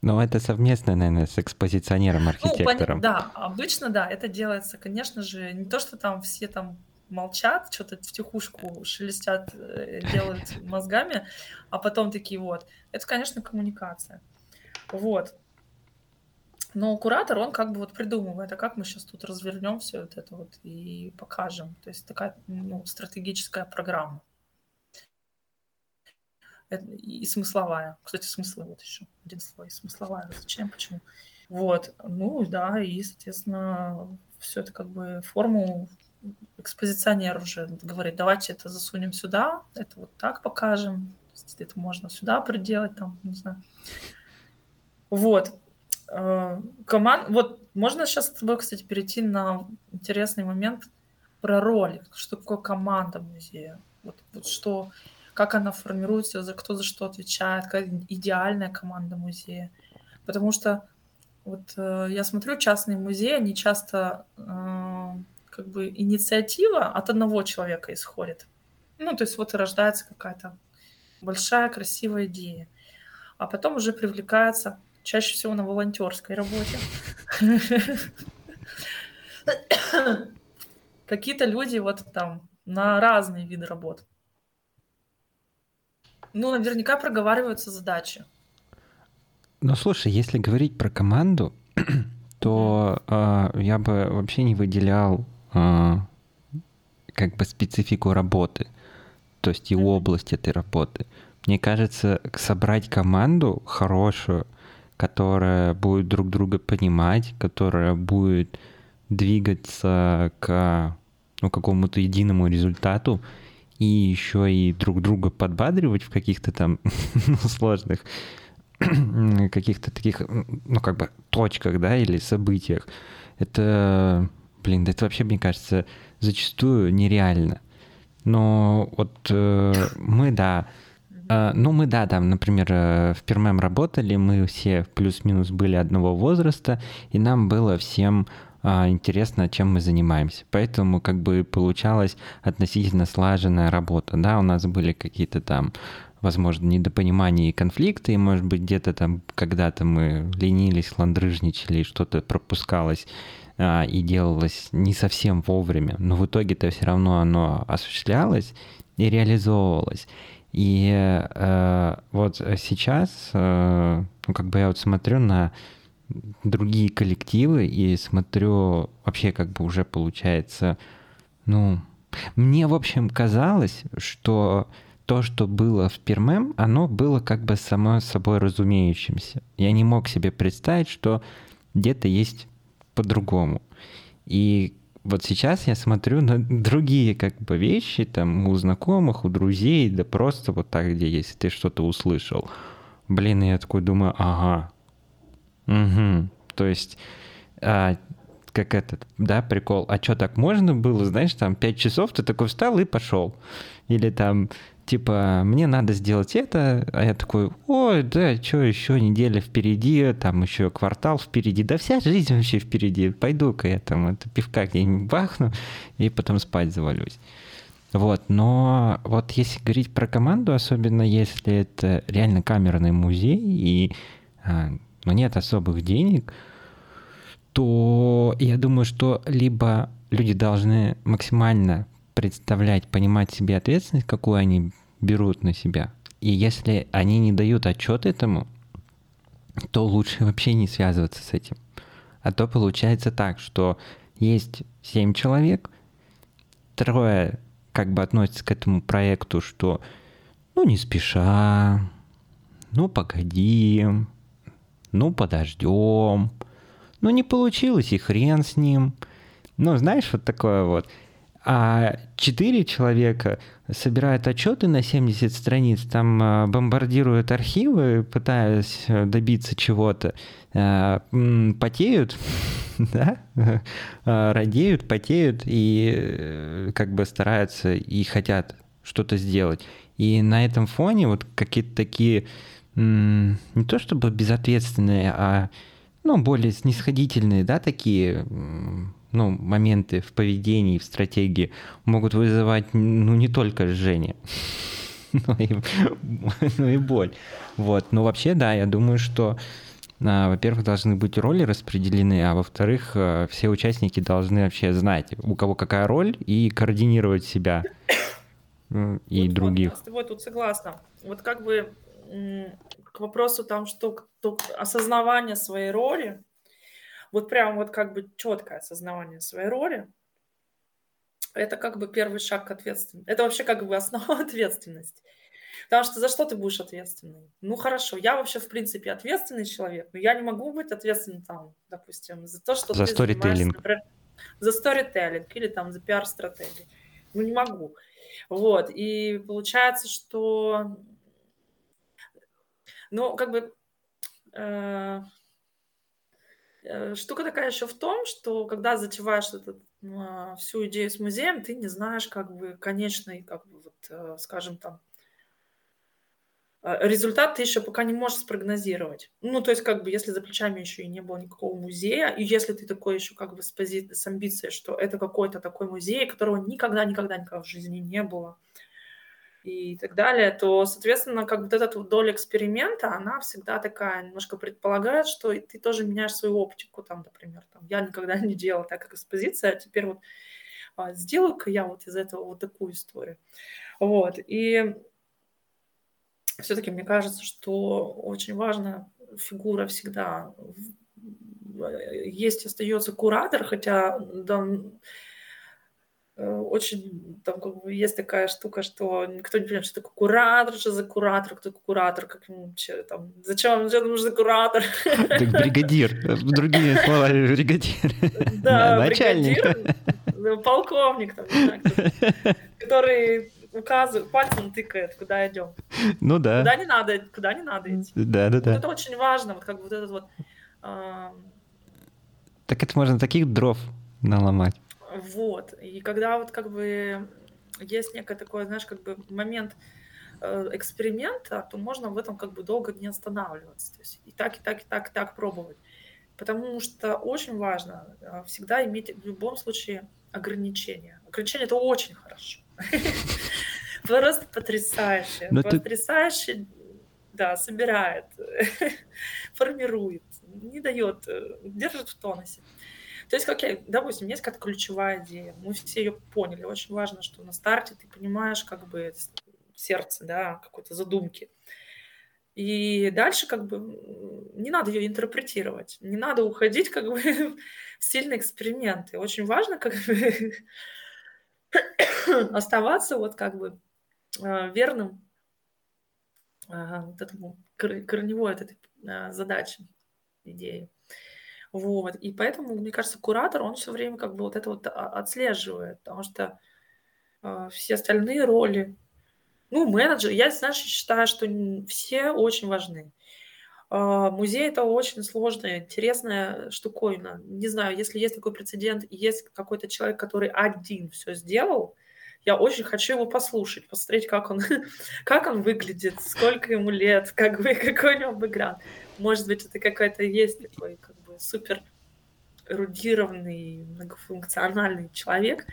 Но это совместно, наверное, с экспозиционером, Ну, архитектором. поня- да, обычно, да, это делается, конечно же, не то, что там все там молчат, что-то втихушку шелестят, э, делают мозгами, а потом такие вот. Это, конечно, коммуникация. Вот. Но куратор, он как бы вот придумывает, а как мы сейчас тут развернем все вот это вот и покажем. То есть такая ну, стратегическая программа. И смысловая. Кстати, смыслы вот еще. Один слой. Смысловая. Зачем? Почему? Вот, ну да, и, соответственно, все это как бы форму экспозиционер уже говорит, давайте это засунем сюда, это вот так покажем, это можно сюда приделать, там, не знаю. Вот. Э, команд... Вот можно сейчас с тобой, кстати, перейти на интересный момент про роли. Что такое команда музея? Вот, вот что, как она формируется, за кто за что отвечает, как идеальная команда музея. Потому что вот э, я смотрю частные музеи, они часто э, как бы инициатива от одного человека исходит. Ну, то есть вот и рождается какая-то большая красивая идея. А потом уже привлекается чаще всего на волонтерской работе. Какие-то люди вот там на разные виды работ. Ну, наверняка проговариваются задачи. Ну, слушай, если говорить про команду, то э, я бы вообще не выделял э, как бы специфику работы, то есть и область этой работы. Мне кажется, собрать команду хорошую, которая будет друг друга понимать, которая будет двигаться к ну, какому-то единому результату и еще и друг друга подбадривать в каких-то там сложных каких-то таких, ну, как бы точках, да, или событиях. Это, блин, да это вообще, мне кажется, зачастую нереально. Но вот э, мы, да, э, ну мы, да, там, например, э, в Пермем работали, мы все плюс-минус были одного возраста, и нам было всем э, интересно, чем мы занимаемся. Поэтому как бы получалась относительно слаженная работа, да, у нас были какие-то там возможно, недопонимания и конфликты, и, может быть, где-то там когда-то мы ленились, ландрыжничали, что-то пропускалось а, и делалось не совсем вовремя, но в итоге-то все равно оно осуществлялось и реализовывалось. И э, вот сейчас, э, ну, как бы я вот смотрю на другие коллективы и смотрю вообще как бы уже получается, ну, мне, в общем, казалось, что то, что было в Пермем, оно было как бы само собой разумеющимся. Я не мог себе представить, что где-то есть по-другому. И вот сейчас я смотрю на другие как бы вещи, там, у знакомых, у друзей, да просто вот так, где если ты что-то услышал. Блин, я такой думаю, ага, угу. То есть, а, как этот, да, прикол, а что так можно было, знаешь, там, пять часов ты такой встал и пошел. Или там типа, мне надо сделать это, а я такой, ой, да, что еще неделя впереди, там еще квартал впереди, да вся жизнь вообще впереди, пойду-ка я там это пивка где-нибудь бахну и потом спать завалюсь. Вот, но вот если говорить про команду, особенно если это реально камерный музей и ну, нет особых денег, то я думаю, что либо люди должны максимально представлять, понимать себе ответственность, какую они берут на себя. И если они не дают отчет этому, то лучше вообще не связываться с этим. А то получается так, что есть семь человек, трое как бы относятся к этому проекту, что ну не спеша, ну погоди, ну подождем, ну не получилось и хрен с ним. Ну знаешь, вот такое вот – а четыре человека собирают отчеты на 70 страниц, там а, бомбардируют архивы, пытаясь э, добиться чего-то, а, потеют, да, а, радеют, потеют и э, как бы стараются и хотят что-то сделать. И на этом фоне вот какие-то такие не то чтобы безответственные, а ну, более снисходительные, да, такие ну, моменты в поведении, в стратегии могут вызывать ну, не только жжение, но и, но и боль. Вот. Но вообще, да, я думаю, что а, во-первых, должны быть роли распределены, а во-вторых, а, все участники должны вообще знать, у кого какая роль, и координировать себя и вот, других. Вот, с тобой тут согласна. Вот как бы к вопросу там, что осознавание своей роли, вот прям вот как бы четкое осознавание своей роли, это как бы первый шаг к ответственности. Это вообще как бы основа ответственности. Потому что за что ты будешь ответственный? Ну хорошо, я вообще в принципе ответственный человек, но я не могу быть ответственным там, допустим, за то, что за ты сторителлинг. Например, за сторителлинг или там за пиар-стратегию. Ну не могу. Вот, и получается, что, ну, как бы, э, э, штука такая еще в том, что когда затеваешь этот, э, всю идею с музеем, ты не знаешь, как бы, конечный, как бы, вот, э, скажем там, результат ты еще пока не можешь спрогнозировать. Ну, то есть, как бы, если за плечами еще и не было никакого музея, и если ты такой еще как бы с, пози... с амбицией, что это какой-то такой музей, которого никогда-никогда-никогда в жизни не было, и так далее, то, соответственно, как вот эта вот доля эксперимента, она всегда такая, немножко предполагает, что ты тоже меняешь свою оптику, там, например, там, я никогда не делала так, как экспозиция, а теперь вот а, сделаю-ка я вот из этого вот такую историю. Вот, и все-таки мне кажется, что очень важная фигура всегда есть, остается куратор, хотя да, Э, очень там как бы есть такая штука, что никто не понимает, что такое куратор, что за куратор, кто такой куратор, как ему вообще там, зачем вам нужен куратор? Бригадир, другими словами, бригадир. Да, начальник. Бригадир, полковник, там, знаю, который указывает, пальцем тыкает, куда идем. Ну да. Куда не надо, куда не надо идти. Да, да, да. Вот это очень важно, вот как бы вот этот вот... Так это можно таких дров наломать. Вот. И когда вот как бы есть некое такое, знаешь, как бы момент э, эксперимента, то можно в этом как бы долго не останавливаться. То есть и так, и так, и так, и так пробовать. Потому что очень важно э, всегда иметь в любом случае ограничения. Ограничения – это очень хорошо. Просто потрясающе. Потрясающе, да, собирает, формирует, не дает, э, держит в тонусе. То есть, окей, допустим, есть какая-то ключевая идея, мы все ее поняли. Очень важно, что на старте ты понимаешь как бы сердце, да, какой-то задумки. И дальше как бы не надо ее интерпретировать, не надо уходить как бы в сильные эксперименты. Очень важно как бы оставаться вот как бы а, верным а, вот этому корневой этой задаче, идеи. Вот. И поэтому, мне кажется, куратор, он все время как бы вот это вот отслеживает, потому что э, все остальные роли, ну, менеджер, я, знаешь, считаю, что все очень важны. Э, музей это очень сложная, интересная штуковина. Не знаю, если есть такой прецедент, есть какой-то человек, который один все сделал, я очень хочу его послушать, посмотреть, как он, как он выглядит, сколько ему лет, как бы, какой у него бэкграунд. Может быть, это какой-то есть такой супер эрудированный, многофункциональный человек.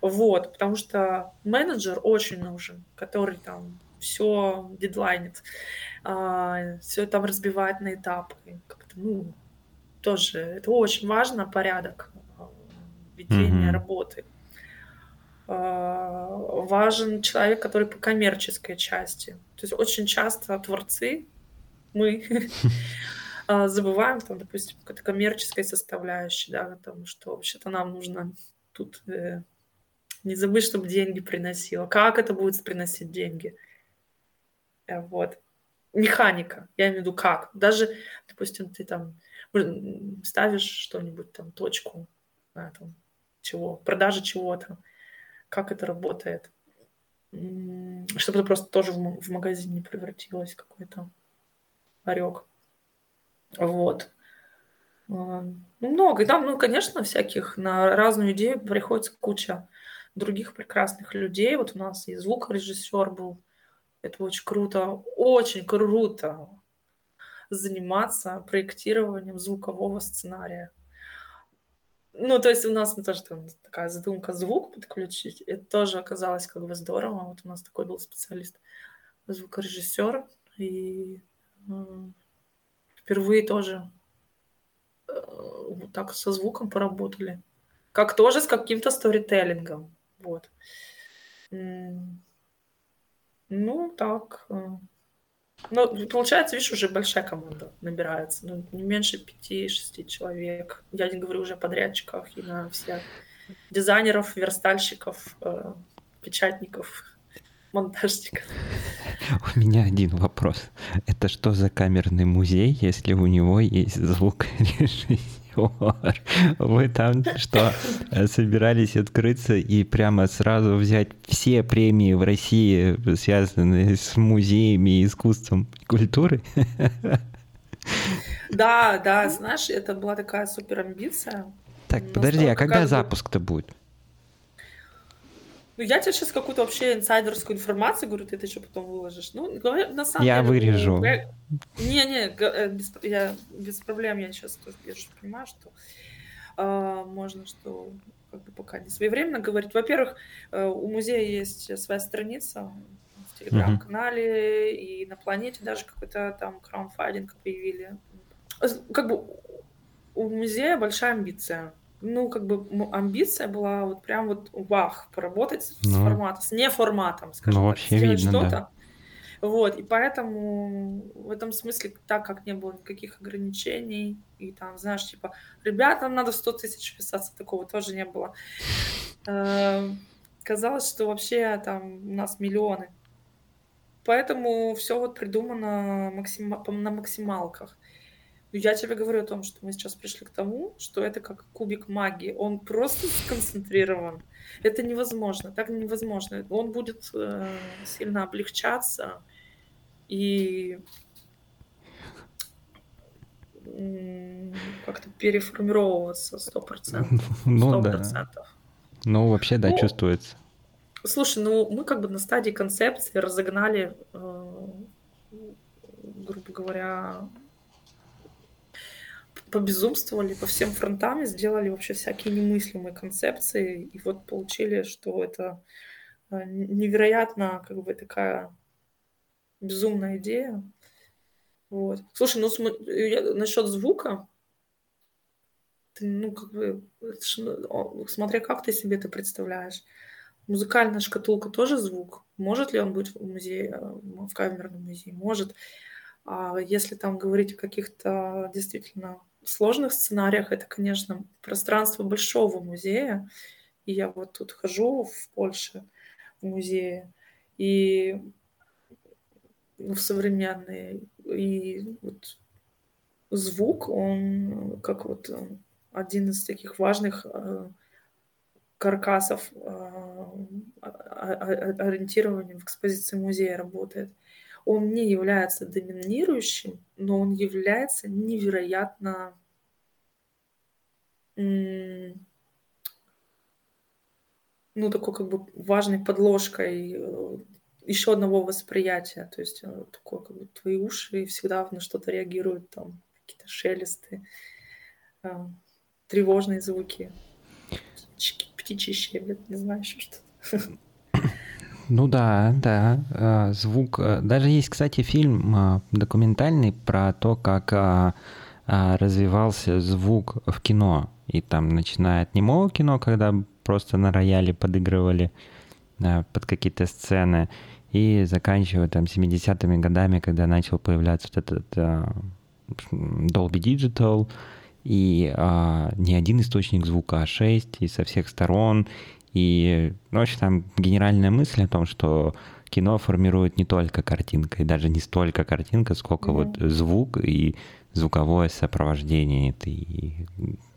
Вот, потому что менеджер очень нужен, который там все дедлайнит, а, все там разбивает на этапы. Как-то, ну, тоже это очень важно, порядок а, ведения mm-hmm. работы. А, важен человек, который по коммерческой части. То есть очень часто творцы, мы забываем, там, допустим, какой-то коммерческой составляющей, да, потому что вообще-то нам нужно тут э, не забыть, чтобы деньги приносило. Как это будет приносить деньги? Э, вот. Механика, я имею в виду как. Даже, допустим, ты там ставишь что-нибудь, там, точку, да, там, чего, продажа чего-то, как это работает, чтобы это просто тоже в магазин не превратилось какой-то орек. Вот. А, ну, много. И там, ну, конечно, всяких на разную идею приходится куча других прекрасных людей. Вот у нас и звукорежиссер был. Это очень круто, очень круто заниматься проектированием звукового сценария. Ну, то есть у нас тоже там такая задумка звук подключить. Это тоже оказалось как бы здорово. Вот у нас такой был специалист, звукорежиссер. И впервые тоже э, вот так со звуком поработали. Как тоже с каким-то сторителлингом. Вот. Ну, так. Э. Ну, получается, видишь, уже большая команда набирается. Ну, не меньше пяти-шести человек. Я не говорю уже о подрядчиках и на всех дизайнеров, верстальщиков, э, печатников монтажников. У меня один вопрос. Это что за камерный музей, если у него есть звукорежиссер? Вы там что, собирались открыться и прямо сразу взять все премии в России, связанные с музеями искусством и культурой? Да, да, знаешь, это была такая супер амбиция. Так, подожди, а когда запуск-то будет? Ну, я тебе сейчас какую-то вообще инсайдерскую информацию говорю, ты это еще потом выложишь. Ну, на самом я деле... вырежу. Не-не, э, без, я, без проблем я сейчас тоже я же понимаю, что э, можно, что как бы пока не своевременно говорить. Во-первых, э, у музея есть своя страница в телеграм-канале, uh-huh. и на планете даже какой-то там краунфайдинг появили. Как бы у музея большая амбиция ну, как бы амбиция была вот прям вот вах, поработать ну, с форматом, с неформатом, скажем ну, так, сделать что-то. Да. Вот, и поэтому в этом смысле, так как не было никаких ограничений, и там, знаешь, типа, ребятам надо 100 тысяч писаться, такого тоже не было. Эм, казалось, что вообще там у нас миллионы. Поэтому все вот придумано максим... на максималках. Я тебе говорю о том, что мы сейчас пришли к тому, что это как кубик магии. Он просто сконцентрирован. Это невозможно. Так невозможно. Он будет э, сильно облегчаться и как-то переформировываться сто процентов. Ну да. Ну вообще да, ну, чувствуется. Слушай, ну мы как бы на стадии концепции разогнали, э, грубо говоря, побезумствовали по всем фронтам сделали вообще всякие немыслимые концепции. И вот получили, что это э, невероятно как бы такая безумная идея. Вот. Слушай, ну см- насчет звука, ты, ну, как бы, смотря как ты себе это представляешь. Музыкальная шкатулка тоже звук. Может ли он быть в музее, э, в камерном музее? Может. А если там говорить о каких-то действительно сложных сценариях это, конечно, пространство большого музея. И я вот тут хожу в Польше, в музее, и в современные, и вот звук, он как вот один из таких важных э, каркасов э, ориентирования в экспозиции музея работает. Он не является доминирующим, но он является невероятно ну, такой как бы важной подложкой э, еще одного восприятия. То есть э, такое, как бы твои уши всегда на что-то реагируют, там какие-то шелесты, э, тревожные звуки, птичий щебет, не знаю, еще что-то. Ну да, да, звук. Даже есть, кстати, фильм документальный про то, как развивался звук в кино. И там, начиная от немого кино, когда просто на рояле подыгрывали под какие-то сцены, и заканчивая там 70-ми годами, когда начал появляться вот этот Dolby Digital, и uh, не один источник звука, а шесть, и со всех сторон. И, ну, в общем, там генеральная мысль о том, что кино формирует не только картинка, и даже не столько картинка, сколько mm-hmm. вот звук и звуковое сопровождение. Это и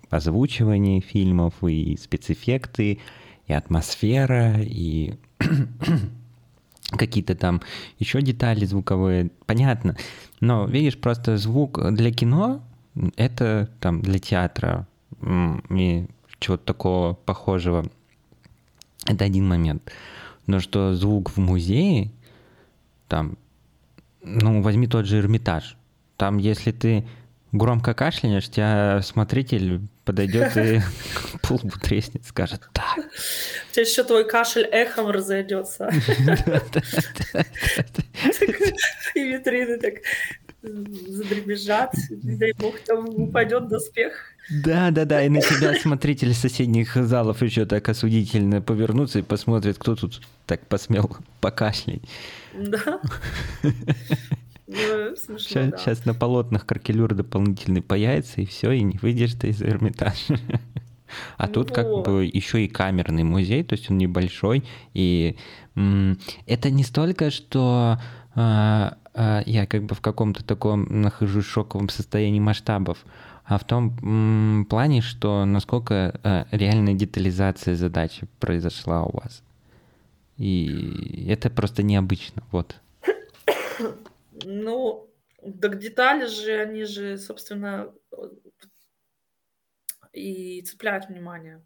озвучивание фильмов, и спецэффекты, и атмосфера, и какие-то там еще детали звуковые, понятно. Но, видишь, просто звук для кино — это там для театра и чего-то такого похожего. Это один момент. Но что звук в музее, там, ну, возьми тот же Эрмитаж. Там, если ты громко кашлянешь, тебя смотритель подойдет и полбу треснет, скажет так. У тебя еще твой кашель эхом разойдется. И витрины так задребезжат, дай бог, там упадет доспех. Да, да, да, и на тебя смотритель соседних залов еще так осудительно повернутся и посмотрит, кто тут так посмел покашлять. Да. Ну, смешно, сейчас, да. сейчас на полотнах каркелюр дополнительный появится, и все, и не выйдешь ты из Эрмитажа. А тут как бы еще и камерный музей, то есть он небольшой, и это не столько, что а, а, я как бы в каком-то таком нахожусь шоковом состоянии масштабов, а в том плане, что насколько а, реальная детализация задачи произошла у вас. И это просто необычно, вот. Ну, так детали же, они же, собственно, и цепляют внимание.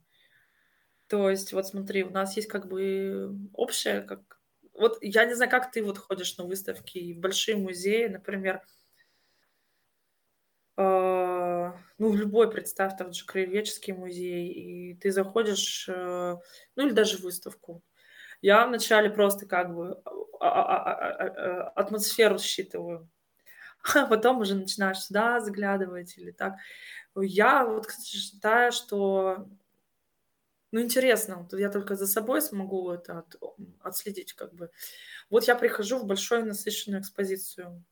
То есть, вот смотри, у нас есть как бы общее, как... Вот я не знаю, как ты вот ходишь на выставки в большие музеи, например, э, ну, в любой, представь, там же краеведческий музей, и ты заходишь, э, ну, или даже выставку. Я вначале просто как бы а, а, а, атмосферу считываю, а потом уже начинаешь сюда заглядывать или так. Я вот, кстати, считаю, что ну, интересно, я только за собой смогу это от, отследить, как бы. Вот я прихожу в большую насыщенную экспозицию,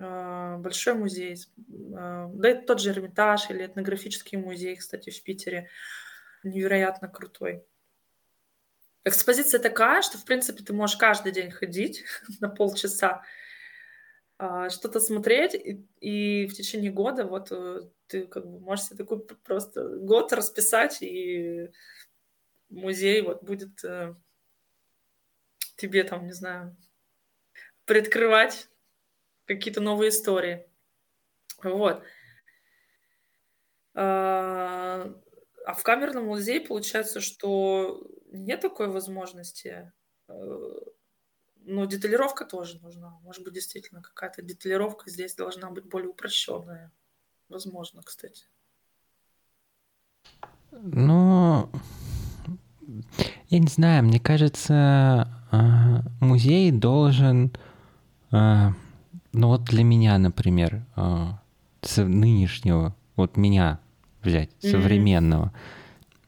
большой музей, да это тот же Эрмитаж или этнографический музей, кстати, в Питере, невероятно крутой. Экспозиция такая, что, в принципе, ты можешь каждый день ходить на полчаса, а, что-то смотреть, и, и в течение года вот э, ты как бы можешь себе такой просто год расписать, и музей вот будет э, тебе там, не знаю, предкрывать какие-то новые истории. Вот. А, а в камерном музее получается, что нет такой возможности э, но деталировка тоже нужна. Может быть, действительно какая-то деталировка здесь должна быть более упрощенная. Возможно, кстати. Ну, я не знаю, мне кажется, а, музей должен, а, ну вот для меня, например, а, с нынешнего, вот меня взять, современного,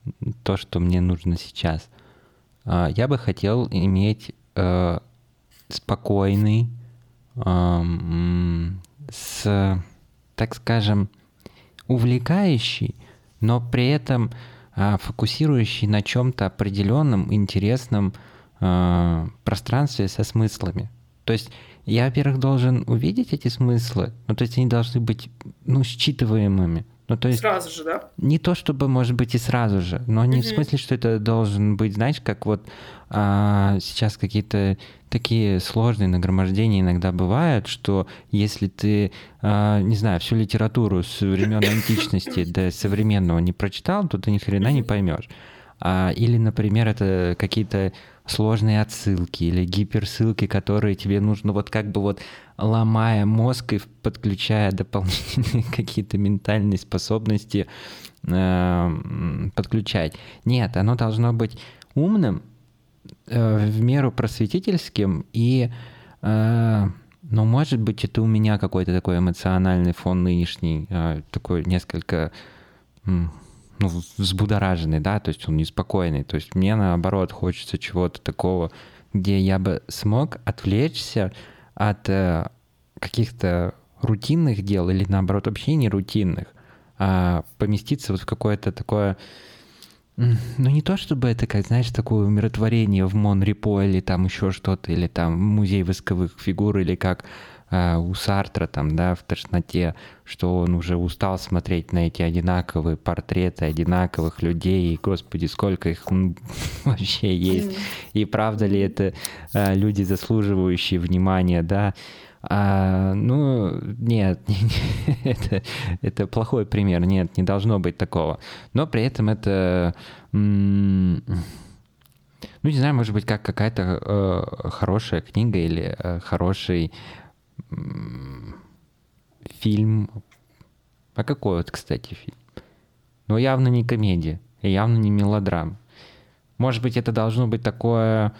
mm-hmm. то, что мне нужно сейчас, я бы хотел иметь спокойный, с, так скажем, увлекающий, но при этом фокусирующий на чем-то определенном, интересном пространстве со смыслами. То есть я, во-первых, должен увидеть эти смыслы, ну, то есть они должны быть, ну, считываемыми. Ну, то есть сразу же, да? Не то, чтобы, может быть, и сразу же, но не угу. в смысле, что это должен быть, знаешь, как вот а, сейчас какие-то такие сложные нагромождения иногда бывают, что если ты, а, не знаю, всю литературу с времен античности до современного не прочитал, то ты ни хрена не поймешь. А, или, например, это какие-то сложные отсылки или гиперссылки, которые тебе нужно вот как бы вот ломая мозг и подключая дополнительные какие-то ментальные способности э, подключать. Нет, оно должно быть умным, э, в меру просветительским и э, ну, может быть, это у меня какой-то такой эмоциональный фон нынешний, э, такой несколько ну, взбудораженный, да, то есть он неспокойный. То есть мне, наоборот, хочется чего-то такого, где я бы смог отвлечься от э, каких-то рутинных дел или, наоборот, вообще не рутинных, а поместиться вот в какое-то такое... Ну, не то чтобы это, как, знаешь, такое умиротворение в Монрепо или там еще что-то, или там музей восковых фигур, или как у Сартра там, да, в тошноте, что он уже устал смотреть на эти одинаковые портреты одинаковых людей, и, господи, сколько их вообще есть, и правда ли это э, люди, заслуживающие внимания, да, а, ну, нет, это, это плохой пример, нет, не должно быть такого. Но при этом это, ну, не знаю, может быть, как какая-то э, хорошая книга или э, хороший фильм. А какой вот, кстати, фильм? Ну, явно не комедия, и явно не мелодрама. Может быть, это должно быть такое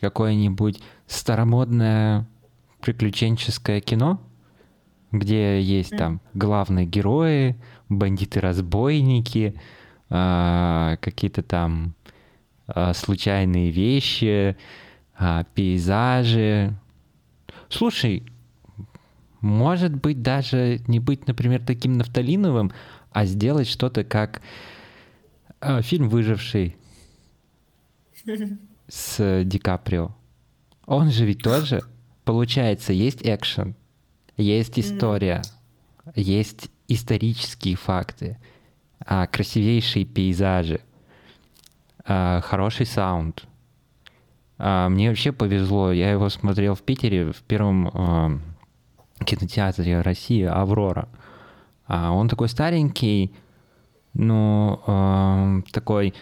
какое-нибудь старомодное приключенческое кино, где есть там главные герои, бандиты-разбойники, э, какие-то там э, случайные вещи, э, пейзажи, Слушай, может быть даже не быть, например, таким нафталиновым, а сделать что-то как э, фильм «Выживший» с Ди Каприо. Он же ведь тоже, получается, есть экшен, есть история, есть исторические факты, а, красивейшие пейзажи, а, хороший саунд. А, мне вообще повезло, я его смотрел в Питере в первом а, кинотеатре России «Аврора». А он такой старенький, но а, такой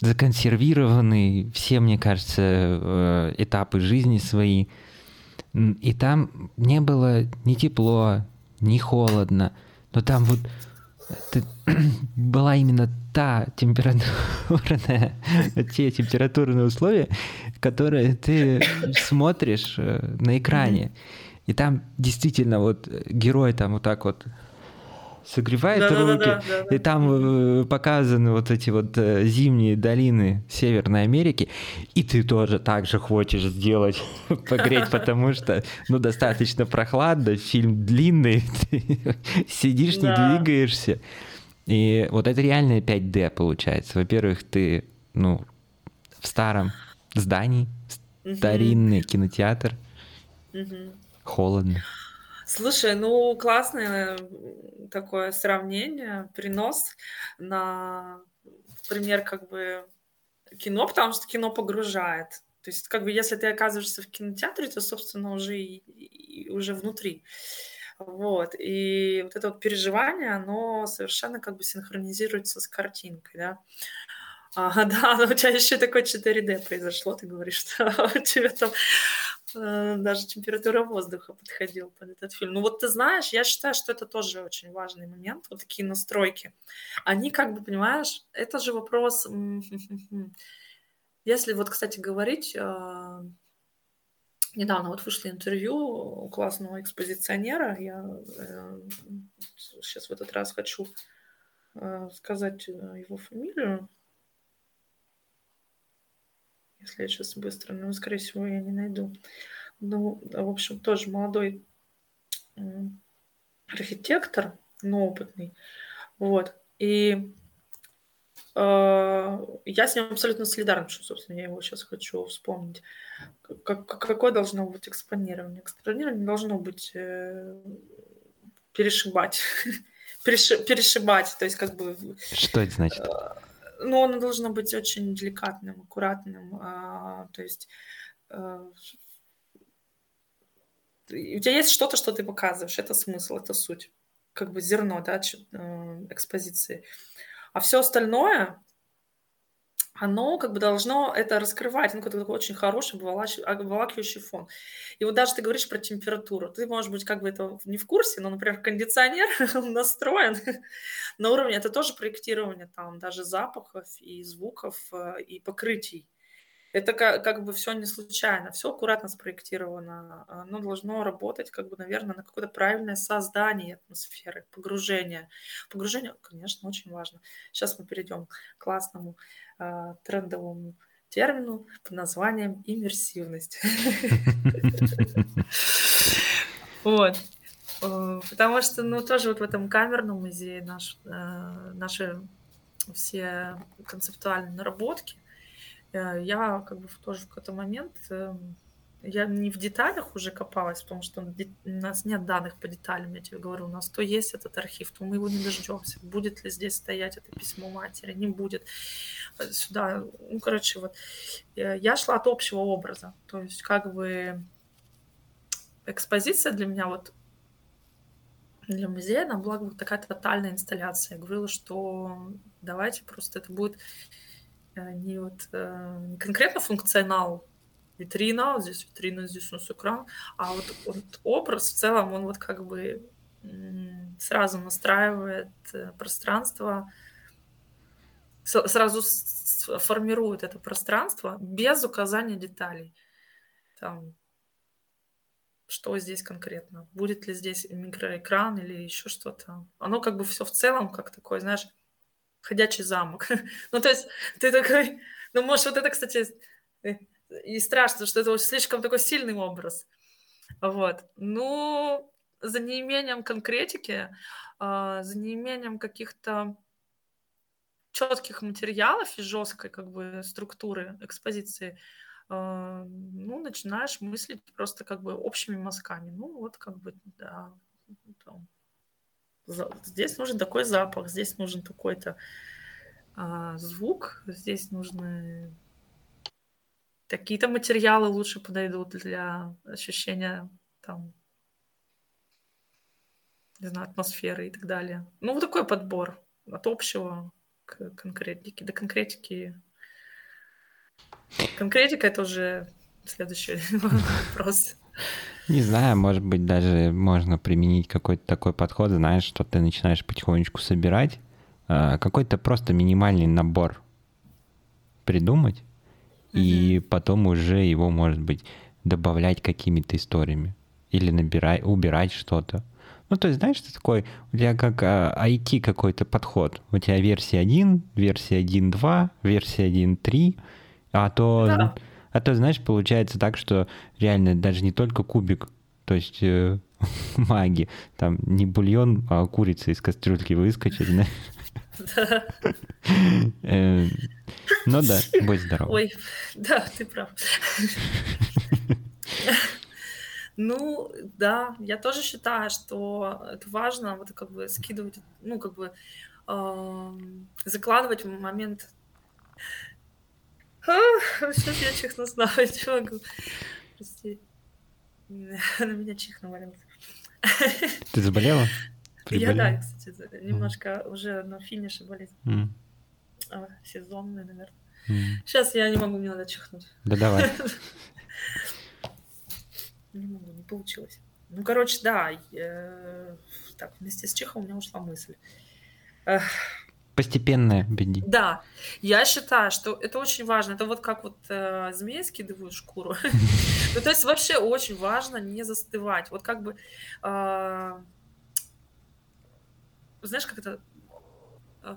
законсервированный, все, мне кажется, э, этапы жизни свои. И там не было ни тепло, ни холодно, но там вот это была именно та температурная, те температурные условия, которые ты смотришь э, на экране. И там действительно вот герой там вот так вот согревает да, руки, да, да, да, и там э, показаны вот эти вот э, зимние долины Северной Америки, и ты тоже так же хочешь сделать, погреть, потому что, ну, достаточно прохладно, фильм длинный, ты сидишь, не двигаешься. И вот это реальная 5D получается. Во-первых, ты, ну, в старом здании, старинный кинотеатр, холодно. Слушай, ну классное такое сравнение, принос на пример как бы кино, потому что кино погружает. То есть, как бы, если ты оказываешься в кинотеатре, то, собственно, уже и, и уже внутри. Вот. И вот это вот переживание, оно совершенно как бы синхронизируется с картинкой, да. А, да, но у тебя еще такое 4D произошло, ты говоришь, что у тебя там Э, даже температура воздуха подходила под этот фильм. Ну вот ты знаешь, я считаю, что это тоже очень важный момент, вот такие настройки. Они как бы, понимаешь, это же вопрос... Если вот, кстати, говорить, э, недавно вот вышло интервью у классного экспозиционера, я сейчас э, в этот раз хочу сказать его фамилию, если я сейчас быстро, но, скорее всего, я не найду. Ну, в общем, тоже молодой архитектор, но опытный. Вот. И э, я с ним абсолютно солидарна, что, собственно, я его сейчас хочу вспомнить. Как, какое должно быть экспонирование? Экспонирование должно быть э, перешибать. перешибать, то есть как бы... Что это значит? Э, ну, оно должно быть очень деликатным, аккуратным, а, то есть а, у тебя есть что-то, что ты показываешь, это смысл, это суть, как бы зерно, да, э, экспозиции. А все остальное, оно как бы должно это раскрывать, ну, какой-то такой очень хороший обволакивающий фон. И вот даже ты говоришь про температуру, ты, может быть, как бы это не в курсе, но, например, кондиционер настроен на уровне, это тоже проектирование там даже запахов и звуков э, и покрытий. Это как, как бы все не случайно, все аккуратно спроектировано. Оно должно работать, как бы, наверное, на какое-то правильное создание атмосферы, погружение. Погружение, конечно, очень важно. Сейчас мы перейдем к классному э, трендовому термину под названием иммерсивность. Вот. Э, потому что, ну, тоже вот в этом камерном музее наш, э, наши все концептуальные наработки, я как бы тоже в какой-то момент эм, я не в деталях уже копалась, потому что у нас нет данных по деталям, я тебе говорю, у нас то есть этот архив, то мы его не дождемся. Будет ли здесь стоять это письмо матери, не будет. Э, сюда, ну, короче, вот э, я шла от общего образа, то есть как бы экспозиция для меня вот для музея, она была такая тотальная инсталляция. Я говорила, что давайте просто это будет Э, не вот э, не конкретно функционал витрина, здесь витрина, здесь у нас экран, а вот, вот образ в целом, он вот как бы сразу настраивает э, пространство, сразу формирует это пространство без указания деталей. Там, что здесь конкретно, будет ли здесь микроэкран или еще что-то. Оно как бы все в целом как такое, знаешь, ходячий замок. ну, то есть ты такой, ну, может, вот это, кстати, э, и страшно, что это слишком такой сильный образ. Вот. Ну, за неимением конкретики, а, за неимением каких-то четких материалов и жесткой как бы структуры экспозиции, а, ну, начинаешь мыслить просто как бы общими мазками. Ну, вот как бы, да, здесь нужен такой запах, здесь нужен такой-то а, звук, здесь нужны такие-то материалы лучше подойдут для ощущения там не знаю, атмосферы и так далее. Ну, вот такой подбор от общего к конкретике. До конкретики... Конкретика — это уже следующий вопрос. Не знаю, может быть, даже можно применить какой-то такой подход, знаешь, что ты начинаешь потихонечку собирать, а, какой-то просто минимальный набор придумать, mm-hmm. и потом уже его, может быть, добавлять какими-то историями или набирать, убирать что-то. Ну, то есть, знаешь, что такое? У тебя как IT а, какой-то подход. У тебя версия 1, версия 1.2, версия 1.3, а то, да. А то, знаешь, получается так, что реально даже не только кубик, то есть э, маги, там не бульон, а курица из кастрюльки выскочит, знаешь. Э, ну да, будь здоров. Ой, да, ты прав. Ну, да, я тоже считаю, что это важно, вот как бы скидывать, ну, как бы э, закладывать в момент... Сейчас я чихну снова, не могу. Прости. На меня чих навалился. Ты заболела? Я, да, кстати, немножко уже на финише болезнь. А, сезонный, наверное. Сейчас я не могу, мне надо чихнуть. Да давай. не могу, не получилось. Ну, короче, да, э, так, вместе с Чехом у меня ушла мысль. Постепенное беди. Да, я считаю, что это очень важно. Это вот как вот э, змеи скидывают шкуру. Ну, то есть вообще очень важно не застывать. Вот как бы, э, знаешь, как это э,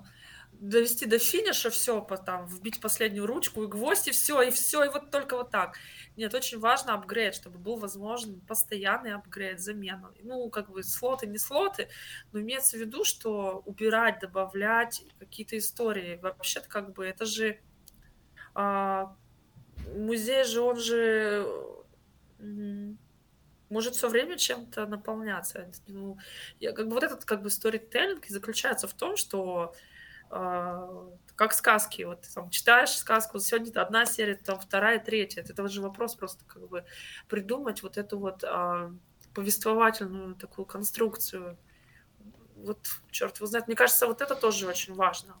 довести до финиша все, там, вбить последнюю ручку и гвоздь, и все, и все, и вот только вот так. Нет, очень важно апгрейд, чтобы был возможен постоянный апгрейд, замена. Ну, как бы слоты, не слоты, но имеется в виду, что убирать, добавлять какие-то истории. Вообще-то как бы это же... А, музей же, он же может все время чем-то наполняться. Ну, я, как бы вот этот как бы сторителлинг заключается в том, что как сказки. Вот ты там читаешь сказку, сегодня одна серия, там вторая, третья. Это же вопрос просто как бы придумать вот эту вот а, повествовательную такую конструкцию. Вот, черт его знает, мне кажется, вот это тоже очень важно.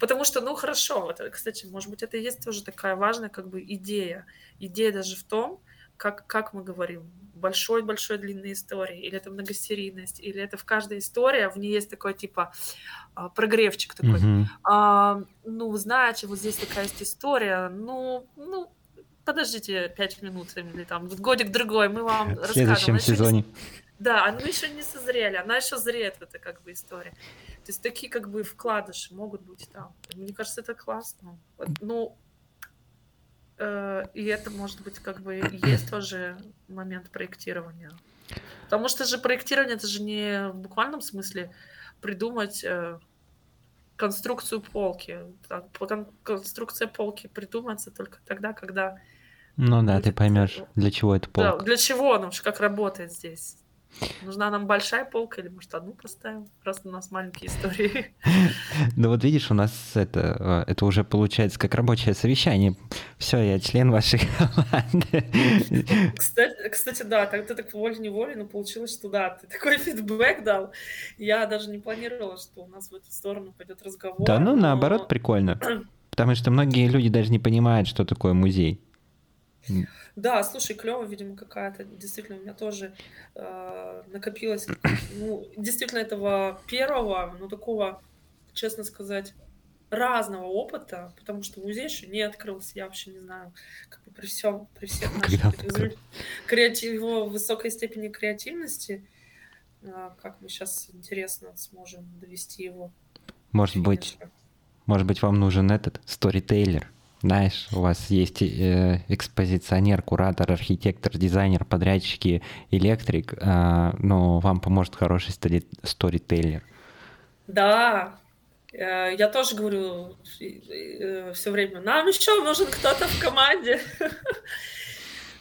Потому что, ну хорошо, вот, кстати, может быть, это и есть тоже такая важная как бы идея. Идея даже в том, как, как мы говорим, большой-большой длинной истории, или это многосерийность, или это в каждой истории, в ней есть такой типа а, прогревчик такой. Mm-hmm. А, ну, знаете, вот здесь такая есть история, ну, ну, подождите пять минут или там годик-другой, мы вам в следующем расскажем. сезоне. Не... Да, они еще не созрели, она еще зреет, это как бы история. То есть такие как бы вкладыши могут быть там. Мне кажется, это классно. Ну, и это может быть как бы есть тоже момент проектирования. Потому что же проектирование это же не в буквальном смысле придумать э, конструкцию полки. Конструкция полки придумается только тогда, когда. Ну да, ты поймешь, для чего это полка. Да, для чего, ну, как работает здесь. Нужна нам большая полка или, может, одну поставим? Просто у нас маленькие истории. Ну вот видишь, у нас это, э, это уже получается как рабочее совещание. Все, я член вашей команды. Кстати, кстати да, так ты так волей-неволей, но получилось, что да, ты такой фидбэк дал. Я даже не планировала, что у нас в эту сторону пойдет разговор. Да, ну наоборот, прикольно. Потому что многие люди даже не понимают, что такое музей. Да, слушай, клево, видимо, какая-то. Действительно, у меня тоже э, накопилось, ну, действительно, этого первого, ну, такого, честно сказать, разного опыта, потому что музей еще не открылся, я вообще не знаю, как бы при всем, при всех наших креатив, его высокой степени креативности, э, как мы сейчас интересно сможем довести его. Может быть, может быть, вам нужен этот сторитейлер, знаешь, у вас есть э, экспозиционер, куратор, архитектор, дизайнер, подрядчики, электрик, э, но вам поможет хороший стори- сторителлер. Да, э, я тоже говорю э, все время, нам еще нужен кто-то в команде.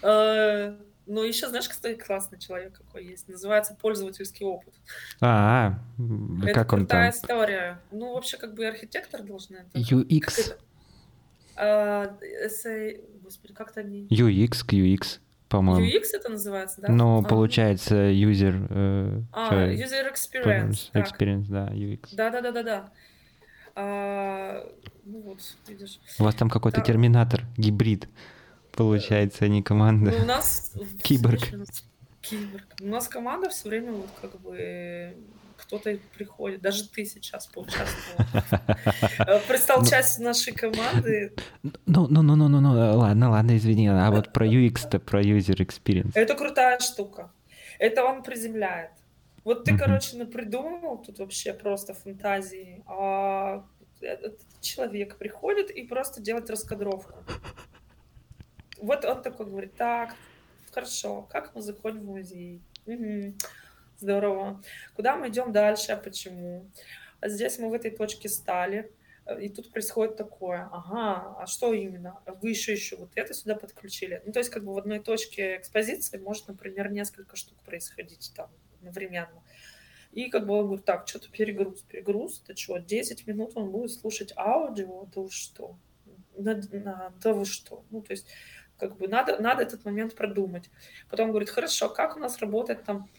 Э, ну, еще, знаешь, кстати, классный человек какой есть. Называется пользовательский опыт. А, Это как он крутая там? история. Ну, вообще, как бы архитектор должен это... UX, это? А, эссе- Господи, как-то они... UX, QX, по-моему. UX это называется, да? Ну, А, получается, user... э, А, что, user experience. так. experience, да, UX. Да, да, да, да, да. А, ну вот, видишь. У вас там какой-то Да. терминатор, гибрид, получается, а не команда. Ну, у нас... Киборг. Киборг. У нас команда все время вот как бы э, кто-то приходит, даже ты сейчас поучаствовал. Э, Пристал часть нашей команды. Ну, ну, ну, ну, ну, ну, ладно, ладно, извини. А вот про UX-то, про user experience. Это крутая штука. Это он приземляет. Вот ты, короче, напридумывал тут вообще просто фантазии, а этот человек приходит и просто делает раскадровку. Вот он такой говорит, так, хорошо, как мы заходим в музей? Мгм, здорово. Куда мы идем дальше, почему? Здесь мы в этой точке стали, э, и тут происходит такое. Ага, а что именно? Вы еще еще вот это сюда подключили. Ну, то есть как бы в одной точке экспозиции может, например, несколько штук происходить там одновременно. И как бы он говорит, так, что-то перегруз, перегруз, это что, 10 минут он будет слушать аудио, да вы что? На- да вы что? Ну, то есть как бы надо, надо этот момент продумать. Потом говорит, хорошо, как у нас работает там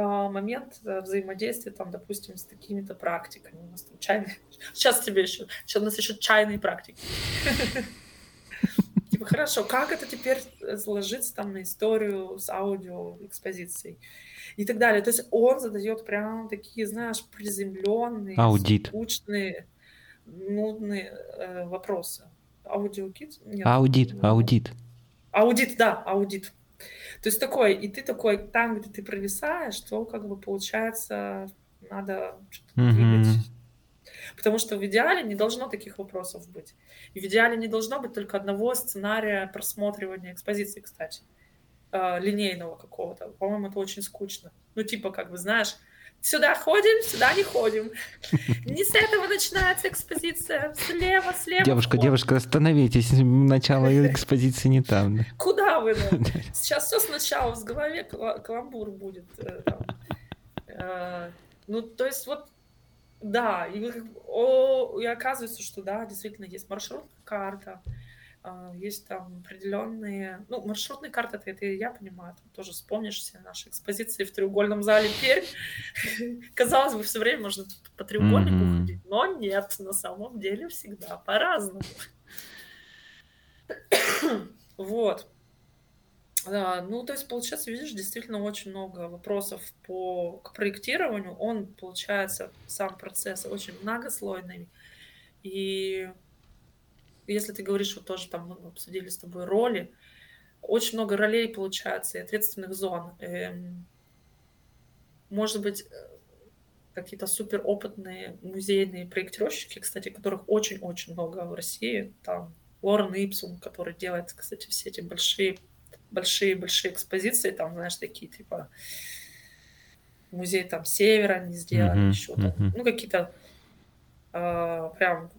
момент э, взаимодействия, там, допустим, с такими-то практиками. У нас там чайные... Сейчас тебе еще... Сейчас у нас еще чайные практики. Типа, хорошо, как это теперь э, ложится там на историю с аудио экспозицией? И так далее. То есть он задает прям такие, знаешь, приземленные, Аудит. скучные, нудные э, вопросы. Аудиокит? Нет. Аудит, аудит. Аудит, да, аудит. То есть такой, и ты такой, там, где ты провисаешь, то как бы получается, надо что-то Мгм. двигать. Потому что в идеале не должно таких вопросов быть. И в идеале не должно быть только одного сценария просматривания экспозиции, кстати, э, линейного какого-то. По-моему, это очень скучно. Ну, типа, как бы, знаешь, сюда ходим, сюда не ходим. Не с этого начинается экспозиция. Слева, слева. Девушка, вход. девушка, остановитесь. Начало экспозиции не там. да. Куда вы? ну? Сейчас все сначала в голове каламбур будет. э, там. Э, Ну, то есть вот, да, и, о, и оказывается, что да, действительно есть маршрутная карта, есть там определенные, ну, маршрутные карты, это, я понимаю, там тоже вспомнишь все наши экспозиции в треугольном зале Пермь. Казалось бы, все время можно по треугольнику Мгм. ходить, но нет, на самом деле всегда по-разному. Вот. Да, ну, то есть, получается, видишь, действительно очень много вопросов по, к проектированию. Он, получается, сам процесс очень многослойный. И если ты говоришь, вот тоже там мы обсудили с тобой роли, очень много ролей получается и ответственных зон. Эм, Может быть, э, какие-то суперопытные музейные проектировщики, кстати, которых очень-очень много в России. Там Лорен Ипсум, который делает, кстати, все эти большие большие-большие экспозиции, там, знаешь, такие, типа, музей там Севера они сделали, Мгм, еще там, мгм. ну, какие-то а, прям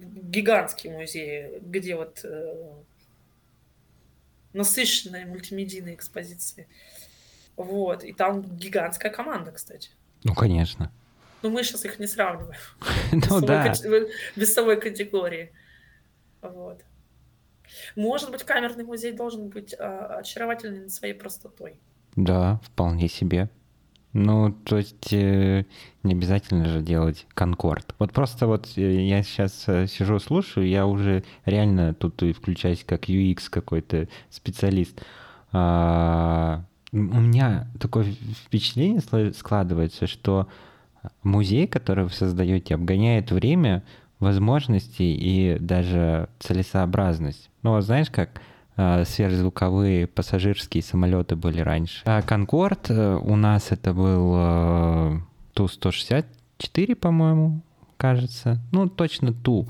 гигантские музеи, где вот э, насыщенные мультимедийные экспозиции. Вот, и там гигантская команда, кстати. Ну, конечно. Но мы сейчас их не сравниваем. Ну да. весовой категории. Вот. Может быть, камерный музей должен быть а, очаровательный своей простотой. Да, вполне себе. Ну, то есть э, не обязательно же делать конкорд. Вот просто вот э, я сейчас э, сижу, слушаю, я уже реально тут и включаюсь как UX какой-то специалист. А, у меня такое впечатление складывается, что музей, который вы создаете, обгоняет время, возможности и даже целесообразность. Ну, вот знаешь, как сверхзвуковые пассажирские самолеты были раньше. А Конкорд э, у нас это был э, Ту-164, по-моему, кажется. Ну, точно Ту.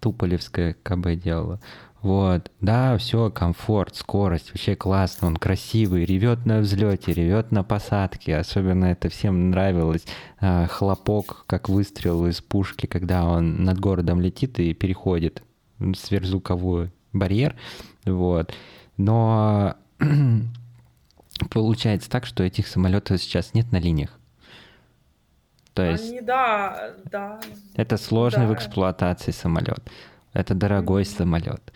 Туполевская КБ делала. Вот, да, все, комфорт, скорость, вообще классно, он красивый, ревет на взлете, ревет на посадке, особенно это всем нравилось. А, хлопок, как выстрел из пушки, когда он над городом летит и переходит сверхзвуковой барьер, вот. Но получается так, что этих самолетов сейчас нет на линиях. То есть... Они, да, да. Это сложный да. в эксплуатации самолет. Это дорогой mm-hmm. самолет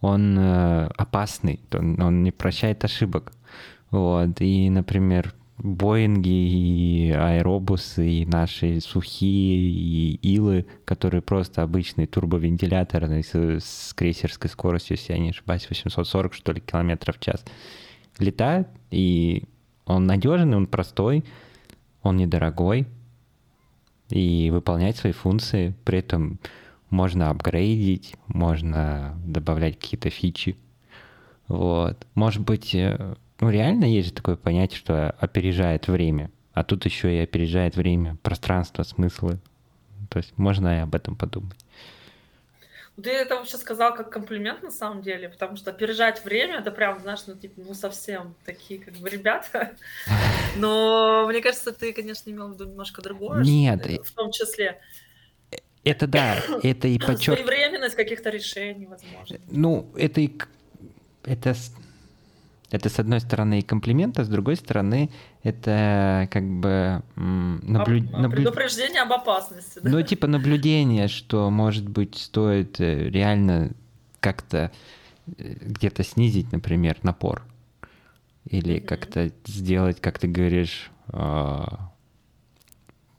он э, опасный, он, он не прощает ошибок. Вот. И, например, Боинги и аэробусы, и наши сухие, и илы, которые просто обычные турбовентиляторы с, с крейсерской скоростью, если я не ошибаюсь, 840, что ли, километров в час, летают, и он надежный, он простой, он недорогой, и выполняет свои функции, при этом можно апгрейдить, можно добавлять какие-то фичи. Вот. Может быть, э, ну реально есть же такое понятие, что опережает время. А тут еще и опережает время, пространство, смыслы. То есть можно и об этом подумать. Ты это вообще сказал как комплимент на самом деле, потому что опережать время, это прям, знаешь, ну, типа, ну, совсем такие, как бы, ребята. Но мне кажется, ты, конечно, имел в виду немножко другое. Нет. В том числе. Это да, это и подчеркивает... Своевременность каких-то решений, возможно. Ну, это и... Это, это с одной стороны и комплимент, а с другой стороны это как бы... Наблю... Об... Наблю... Предупреждение об опасности. Да? Ну, типа наблюдение, что, может быть, стоит э, реально как-то э, где-то снизить, например, напор. Или mm-hmm. как-то сделать, как ты говоришь, а,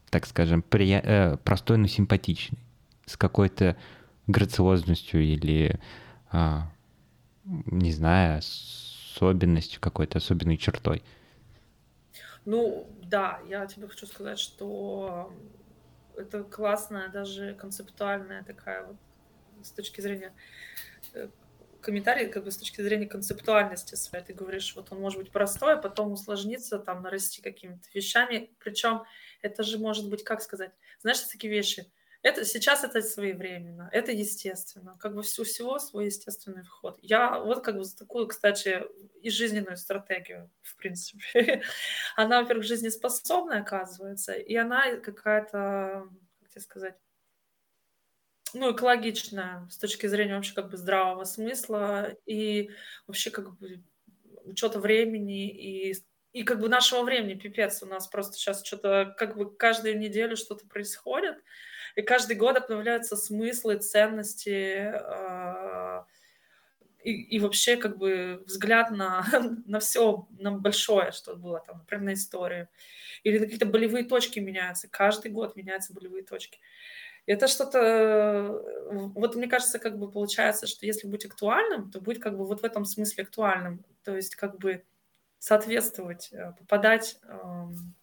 так скажем, прия... э, простой, но симпатичный, с какой-то грациозностью или, э, не знаю, особенностью какой-то, особенной чертой. Ну, да, я тебе хочу сказать, что это классная, даже концептуальная такая вот с точки зрения э, комментарий как бы с точки зрения концептуальности своей. Ты говоришь, вот он может быть простой, а потом усложниться, там, нарасти какими-то вещами. Причем это же может быть, как сказать, знаешь, такие вещи. Это сейчас это своевременно, это естественно, как бы все всего свой естественный вход. Я вот как бы за такую, кстати, и жизненную стратегию, в принципе. Она, во-первых, жизнеспособная, оказывается, и она какая-то, как тебе сказать, ну, экологичная с точки зрения вообще как бы здравого смысла и вообще как бы учета времени и и как бы нашего времени пипец у нас просто сейчас что-то как бы каждую неделю что-то происходит и каждый год обновляются смыслы ценности э, и, и вообще как бы взгляд на на все на большое что было там например на историю. Или какие-то болевые точки меняются. Каждый год меняются болевые точки. Это что-то, вот мне кажется, как бы получается, что если быть актуальным, то быть как бы вот в этом смысле актуальным, то есть как бы соответствовать, э, попадать эм,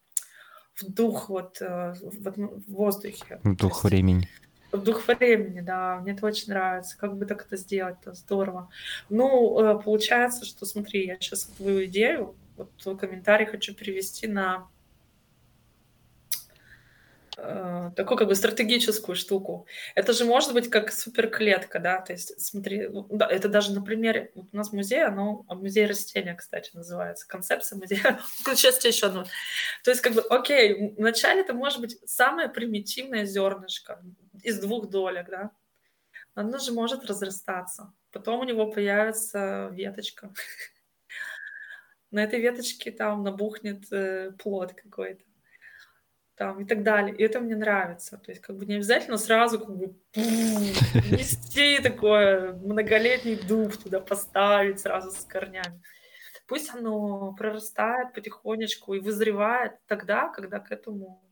в дух вот э, в, воздухе. В дух времени. В дух времени, да, мне это очень нравится. Как бы так это сделать, это здорово. Ну, э, получается, что смотри, я сейчас твою идею, вот твой комментарий хочу перевести на Э, такую как бы стратегическую штуку. Это же может быть как суперклетка, да, то есть смотри, ну, это даже на примере, вот у нас музей, оно, музей растения, кстати, называется, концепция музея, сейчас еще одно. То есть как бы, окей, вначале это может быть самое примитивное зернышко из двух долек, да, оно же может разрастаться, потом у него появится веточка, на этой веточке там набухнет э, плод какой-то там и так далее. И это мне нравится. То есть как бы не обязательно сразу как бы нести такое многолетний дуб туда поставить сразу с корнями. Пусть оно прорастает потихонечку и вызревает тогда, когда к этому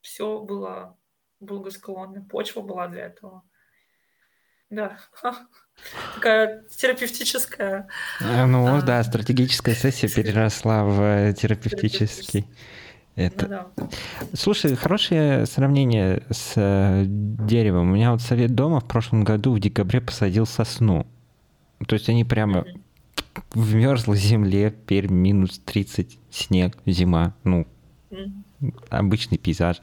все было благосклонно, почва была для этого. Да. Такая терапевтическая. Ну а, да, стратегическая сессия переросла в терапевтический. Это... Ну, да. Слушай, хорошее сравнение с э, деревом. У меня вот совет дома в прошлом году в декабре посадил сосну. То есть они прямо mm-hmm. в мерзлой земле, теперь минус 30, снег, зима, ну, mm-hmm. обычный пейзаж.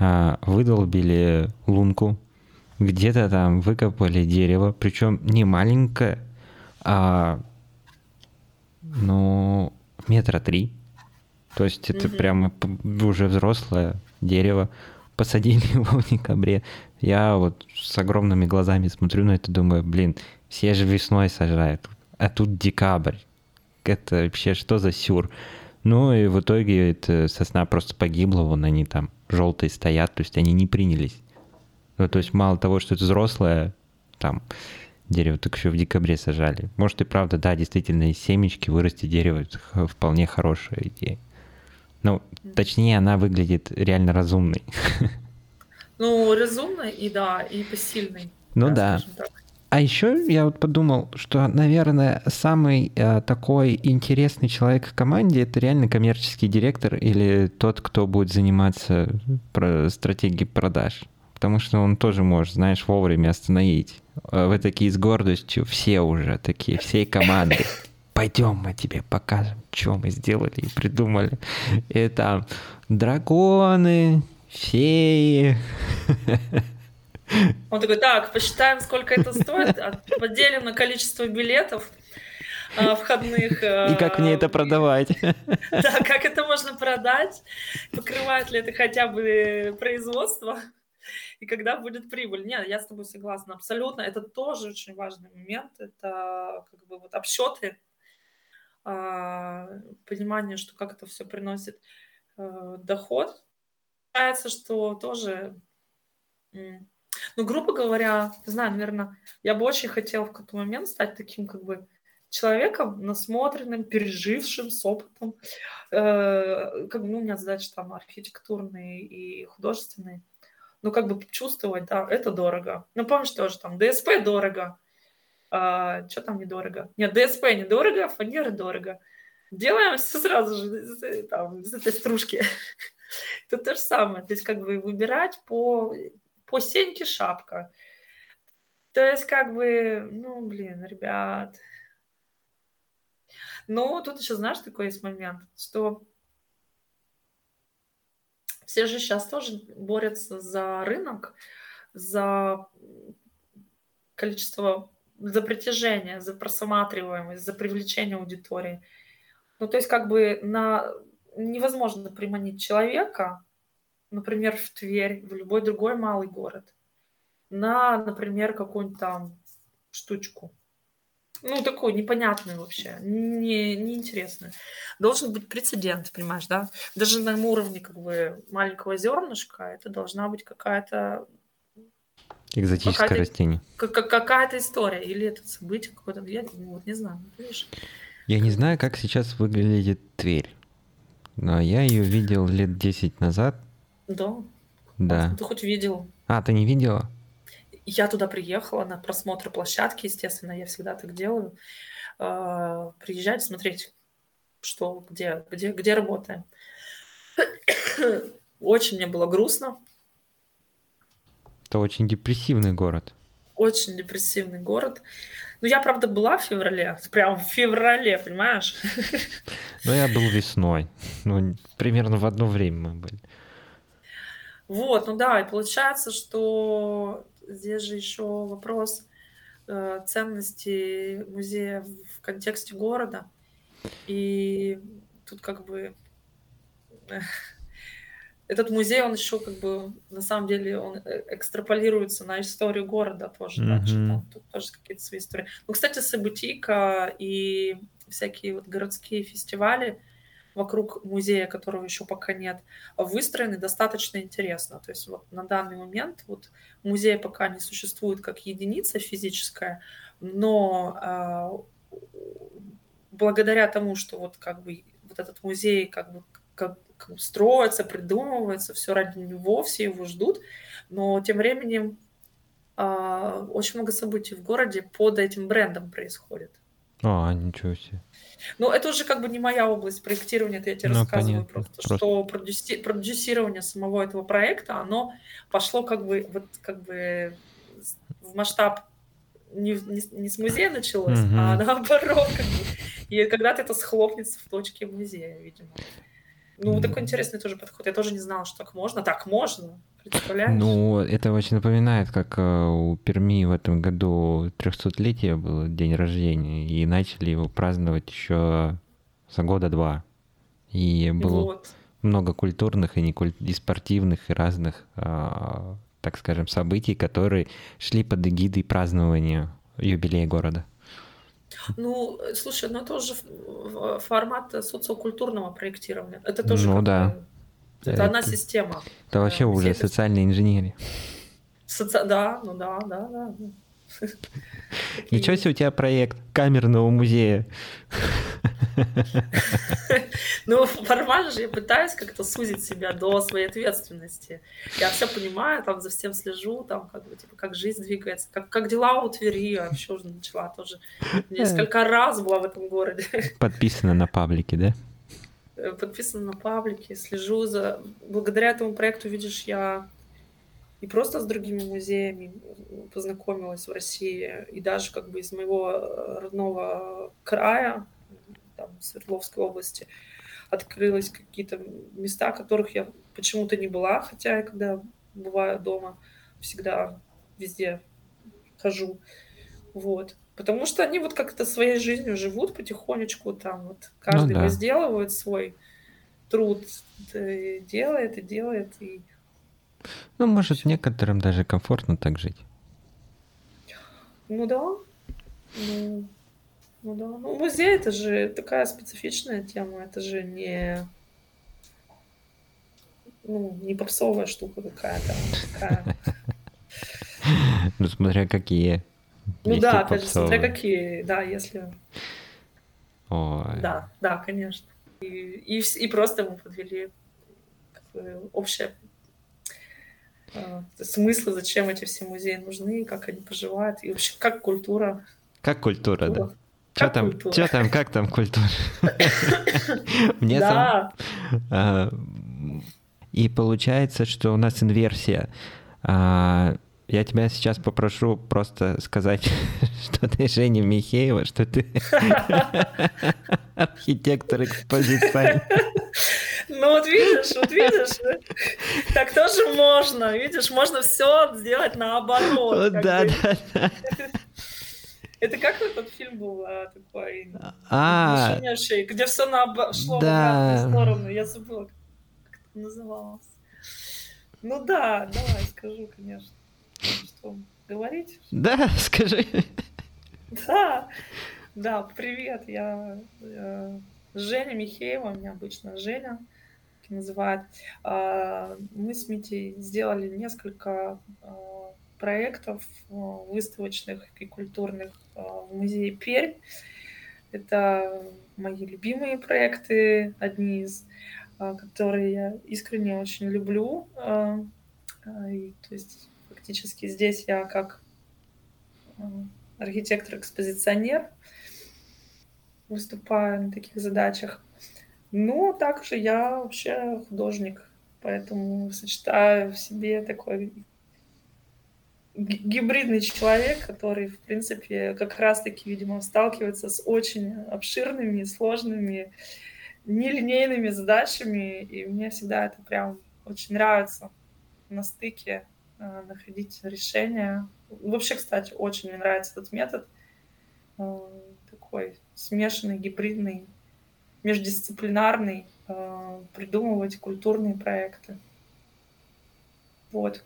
А, выдолбили лунку, где-то там выкопали дерево, причем не маленькое, а ну метра три. То есть это mm-hmm. прямо уже взрослое дерево. Посадили его в декабре. Я вот с огромными глазами смотрю на это, думаю, блин, все же весной сажают, а тут декабрь. Это вообще что за сюр? Ну и в итоге эта сосна просто погибла, вон они там желтые стоят, то есть они не принялись. Ну, то есть мало того, что это взрослое, там, дерево так еще в декабре сажали. Может и правда, да, действительно, из семечки вырасти дерево — это вполне хорошая идея. Ну, точнее, она выглядит реально разумной. Ну, разумной и да, и посильной. Ну да. А еще я вот подумал, что, наверное, самый э, такой интересный человек в команде это реально коммерческий директор или тот, кто будет заниматься про стратегией продаж потому что он тоже может, знаешь, вовремя остановить. А вы такие с гордостью, все уже такие, всей команды. Пойдем, мы тебе покажем, что мы сделали и придумали. И там драконы, феи. Он такой, так, посчитаем, сколько это стоит, а поделим на количество билетов а, входных. И как мне это продавать? Да, как это можно продать? Покрывает ли это хотя бы производство? и когда будет прибыль. Нет, я с тобой согласна абсолютно. Это тоже очень важный момент. Это как бы вот обсчеты, понимание, что как это все приносит э, доход. Кажется, что тоже, ну, грубо говоря, не знаю, наверное, я бы очень хотела в какой-то момент стать таким как бы человеком насмотренным, пережившим, с опытом. Э, как бы, ну, у меня задачи там архитектурные и художественные ну, как бы чувствовать, да, это дорого. Ну, помнишь тоже, там, ДСП дорого, а, что там недорого? Нет, ДСП недорого, а фанера дорого. Делаем все сразу же там, из этой стружки. Это то же самое. То есть как бы выбирать по, по сеньке шапка. То есть как бы, ну, блин, ребят. Ну, тут еще, знаешь, такой есть момент, что все же сейчас тоже борются за рынок, за количество, за притяжение, за просматриваемость, за привлечение аудитории. Ну, то есть как бы на... невозможно приманить человека, например, в Тверь, в любой другой малый город, на, например, какую-нибудь там штучку ну, такой непонятный вообще, не, неинтересный. Должен быть прецедент, понимаешь, да? Даже на уровне как бы маленького зернышка это должна быть какая-то Экзотическое какая растение. Какая-то история или это событие какое-то, я ну, вот не знаю, видишь? Я не знаю, как сейчас выглядит Тверь, но я ее видел лет 10 назад. Да? Да. Ты хоть видел? А, ты не видела? Я туда приехала на просмотр площадки, естественно, я всегда так делаю. А, приезжать, смотреть, что, где, где, где работаем. Очень мне было грустно. Это очень депрессивный город. Очень депрессивный город. Ну, я, правда, была в феврале. Прям в феврале, понимаешь? Ну, я был весной. Ну, примерно в одно время мы были. Вот, ну да, и получается, что здесь же еще вопрос э, ценности музея в контексте города. И тут как бы этот музей, он еще как бы на самом деле он э, экстраполируется на историю города тоже mm-hmm. дальше. Там, тут тоже какие-то свои истории. Ну, кстати, Собутика и всякие вот городские фестивали, вокруг музея, которого еще пока нет, выстроены достаточно интересно. То есть вот на данный момент вот музей пока не существует как единица физическая, но э, благодаря тому, что вот как бы вот этот музей как бы как, строится, придумывается, все ради него, все его ждут, но тем временем э, очень много событий в городе под этим брендом происходит. А, ничего себе. Ну, это уже как бы не моя область проектирования, это я тебе ну, рассказываю понятно. просто, просто, что продюси... продюсирование самого этого проекта, оно пошло как бы вот как бы в масштаб не, не, не с музея началось, угу. а наоборот. Как бы. И когда-то это схлопнется в точке музея, видимо. Ну, mm. такой интересный тоже подход. Я тоже не знала, что так можно. Так можно. Ну, это очень напоминает, как э, у Перми в этом году 300-летие было, день рождения, и начали его праздновать еще за года два. И было вот. много культурных и, не куль... и спортивных, и разных, э, так скажем, событий, которые шли под эгидой празднования юбилея города. Ну, слушай, ну это уже формат социокультурного проектирования. Это тоже ну, да. Это, это одна система. Это вообще да, уже социальная инженерия. Соци... Да, ну да, да, да. Ничего себе у тебя проект камерного музея. Ну, формально же я пытаюсь как-то сузить себя до своей ответственности. Я все понимаю, там за всем слежу, там как бы, типа, как жизнь двигается, как, как дела у Твери, я вообще уже начала тоже. Несколько раз была в этом городе. Подписана на паблике, да? Э, подписана на паблике, слежу за... Благодаря этому проекту, видишь, я и просто с другими музеями познакомилась в России, и даже как бы из моего э, родного края, там, Свердловской области, открылись какие-то места, которых я почему-то не была, хотя я когда бываю дома, всегда везде хожу. Вот. Потому что они вот как-то своей жизнью живут потихонечку, там вот каждый ну, да. возделывает свой труд, делает и делает. И... Ну, может, некоторым даже комфортно так жить. Ну да. Ну, ну да. Ну, музей это же такая специфичная тема, это же не ну, не попсовая штука какая-то. Такая. Ну, смотря какие. Ну да, опять же, смотря какие, да, если... Ой. Да, да, конечно. И, и, и просто мы подвели как бы, общее э, смысл, зачем эти все музеи нужны, как они поживают, и вообще как культура. Как культура, культура. да. Что там? Что там, как там культура? Мне да. А, и получается, что у нас инверсия. А, я тебя сейчас попрошу просто сказать, что ты Женя Михеева, что ты архитектор экспозиции. Ну вот видишь, вот видишь, так тоже можно, видишь, можно все сделать наоборот. Да, да, да. Это как этот фильм был а, такой, а, где все на шло да. в обратную сторону, я забыла, как это называлось. Ну да, давай скажу, конечно что говорить? Да, скажи. Да, да, привет, я, я Женя Михеева, меня обычно Женя называют. А, мы с Митей сделали несколько а, проектов а, выставочных и культурных в музее Пермь. Это мои любимые проекты, одни из, которые я искренне очень люблю. И, то есть фактически здесь я как э, архитектор-экспозиционер выступаю на таких задачах. Ну, также я вообще художник, поэтому сочетаю в себе такой гибридный человек, который, в принципе, как раз-таки, видимо, сталкивается с очень обширными, сложными, нелинейными задачами, и мне всегда это прям очень нравится на стыке Э, находить решения. Вообще, кстати, очень мне нравится этот метод. Э, такой смешанный, гибридный, междисциплинарный, э, придумывать культурные проекты. Вот.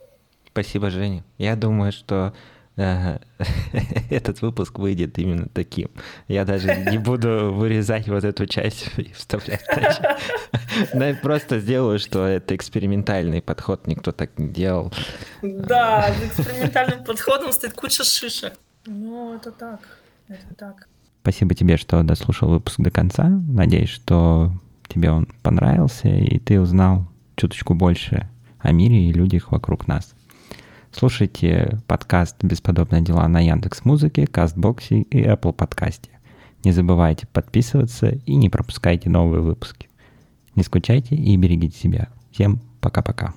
Спасибо, Женя. Я думаю, что этот выпуск выйдет именно таким. Я даже не буду вырезать вот эту часть и вставлять дальше. Но я просто сделаю, что это экспериментальный подход, никто так не делал. Да, экспериментальным подходом стоит куча шишек. Ну, это так, это так. Спасибо тебе, что дослушал выпуск до конца. Надеюсь, что тебе он понравился, и ты узнал чуточку больше о мире и людях вокруг нас. Слушайте подкаст «Бесподобные дела» на Яндекс Музыке, Кастбоксе и Apple подкасте. Не забывайте подписываться и не пропускайте новые выпуски. Не скучайте и берегите себя. Всем пока-пока.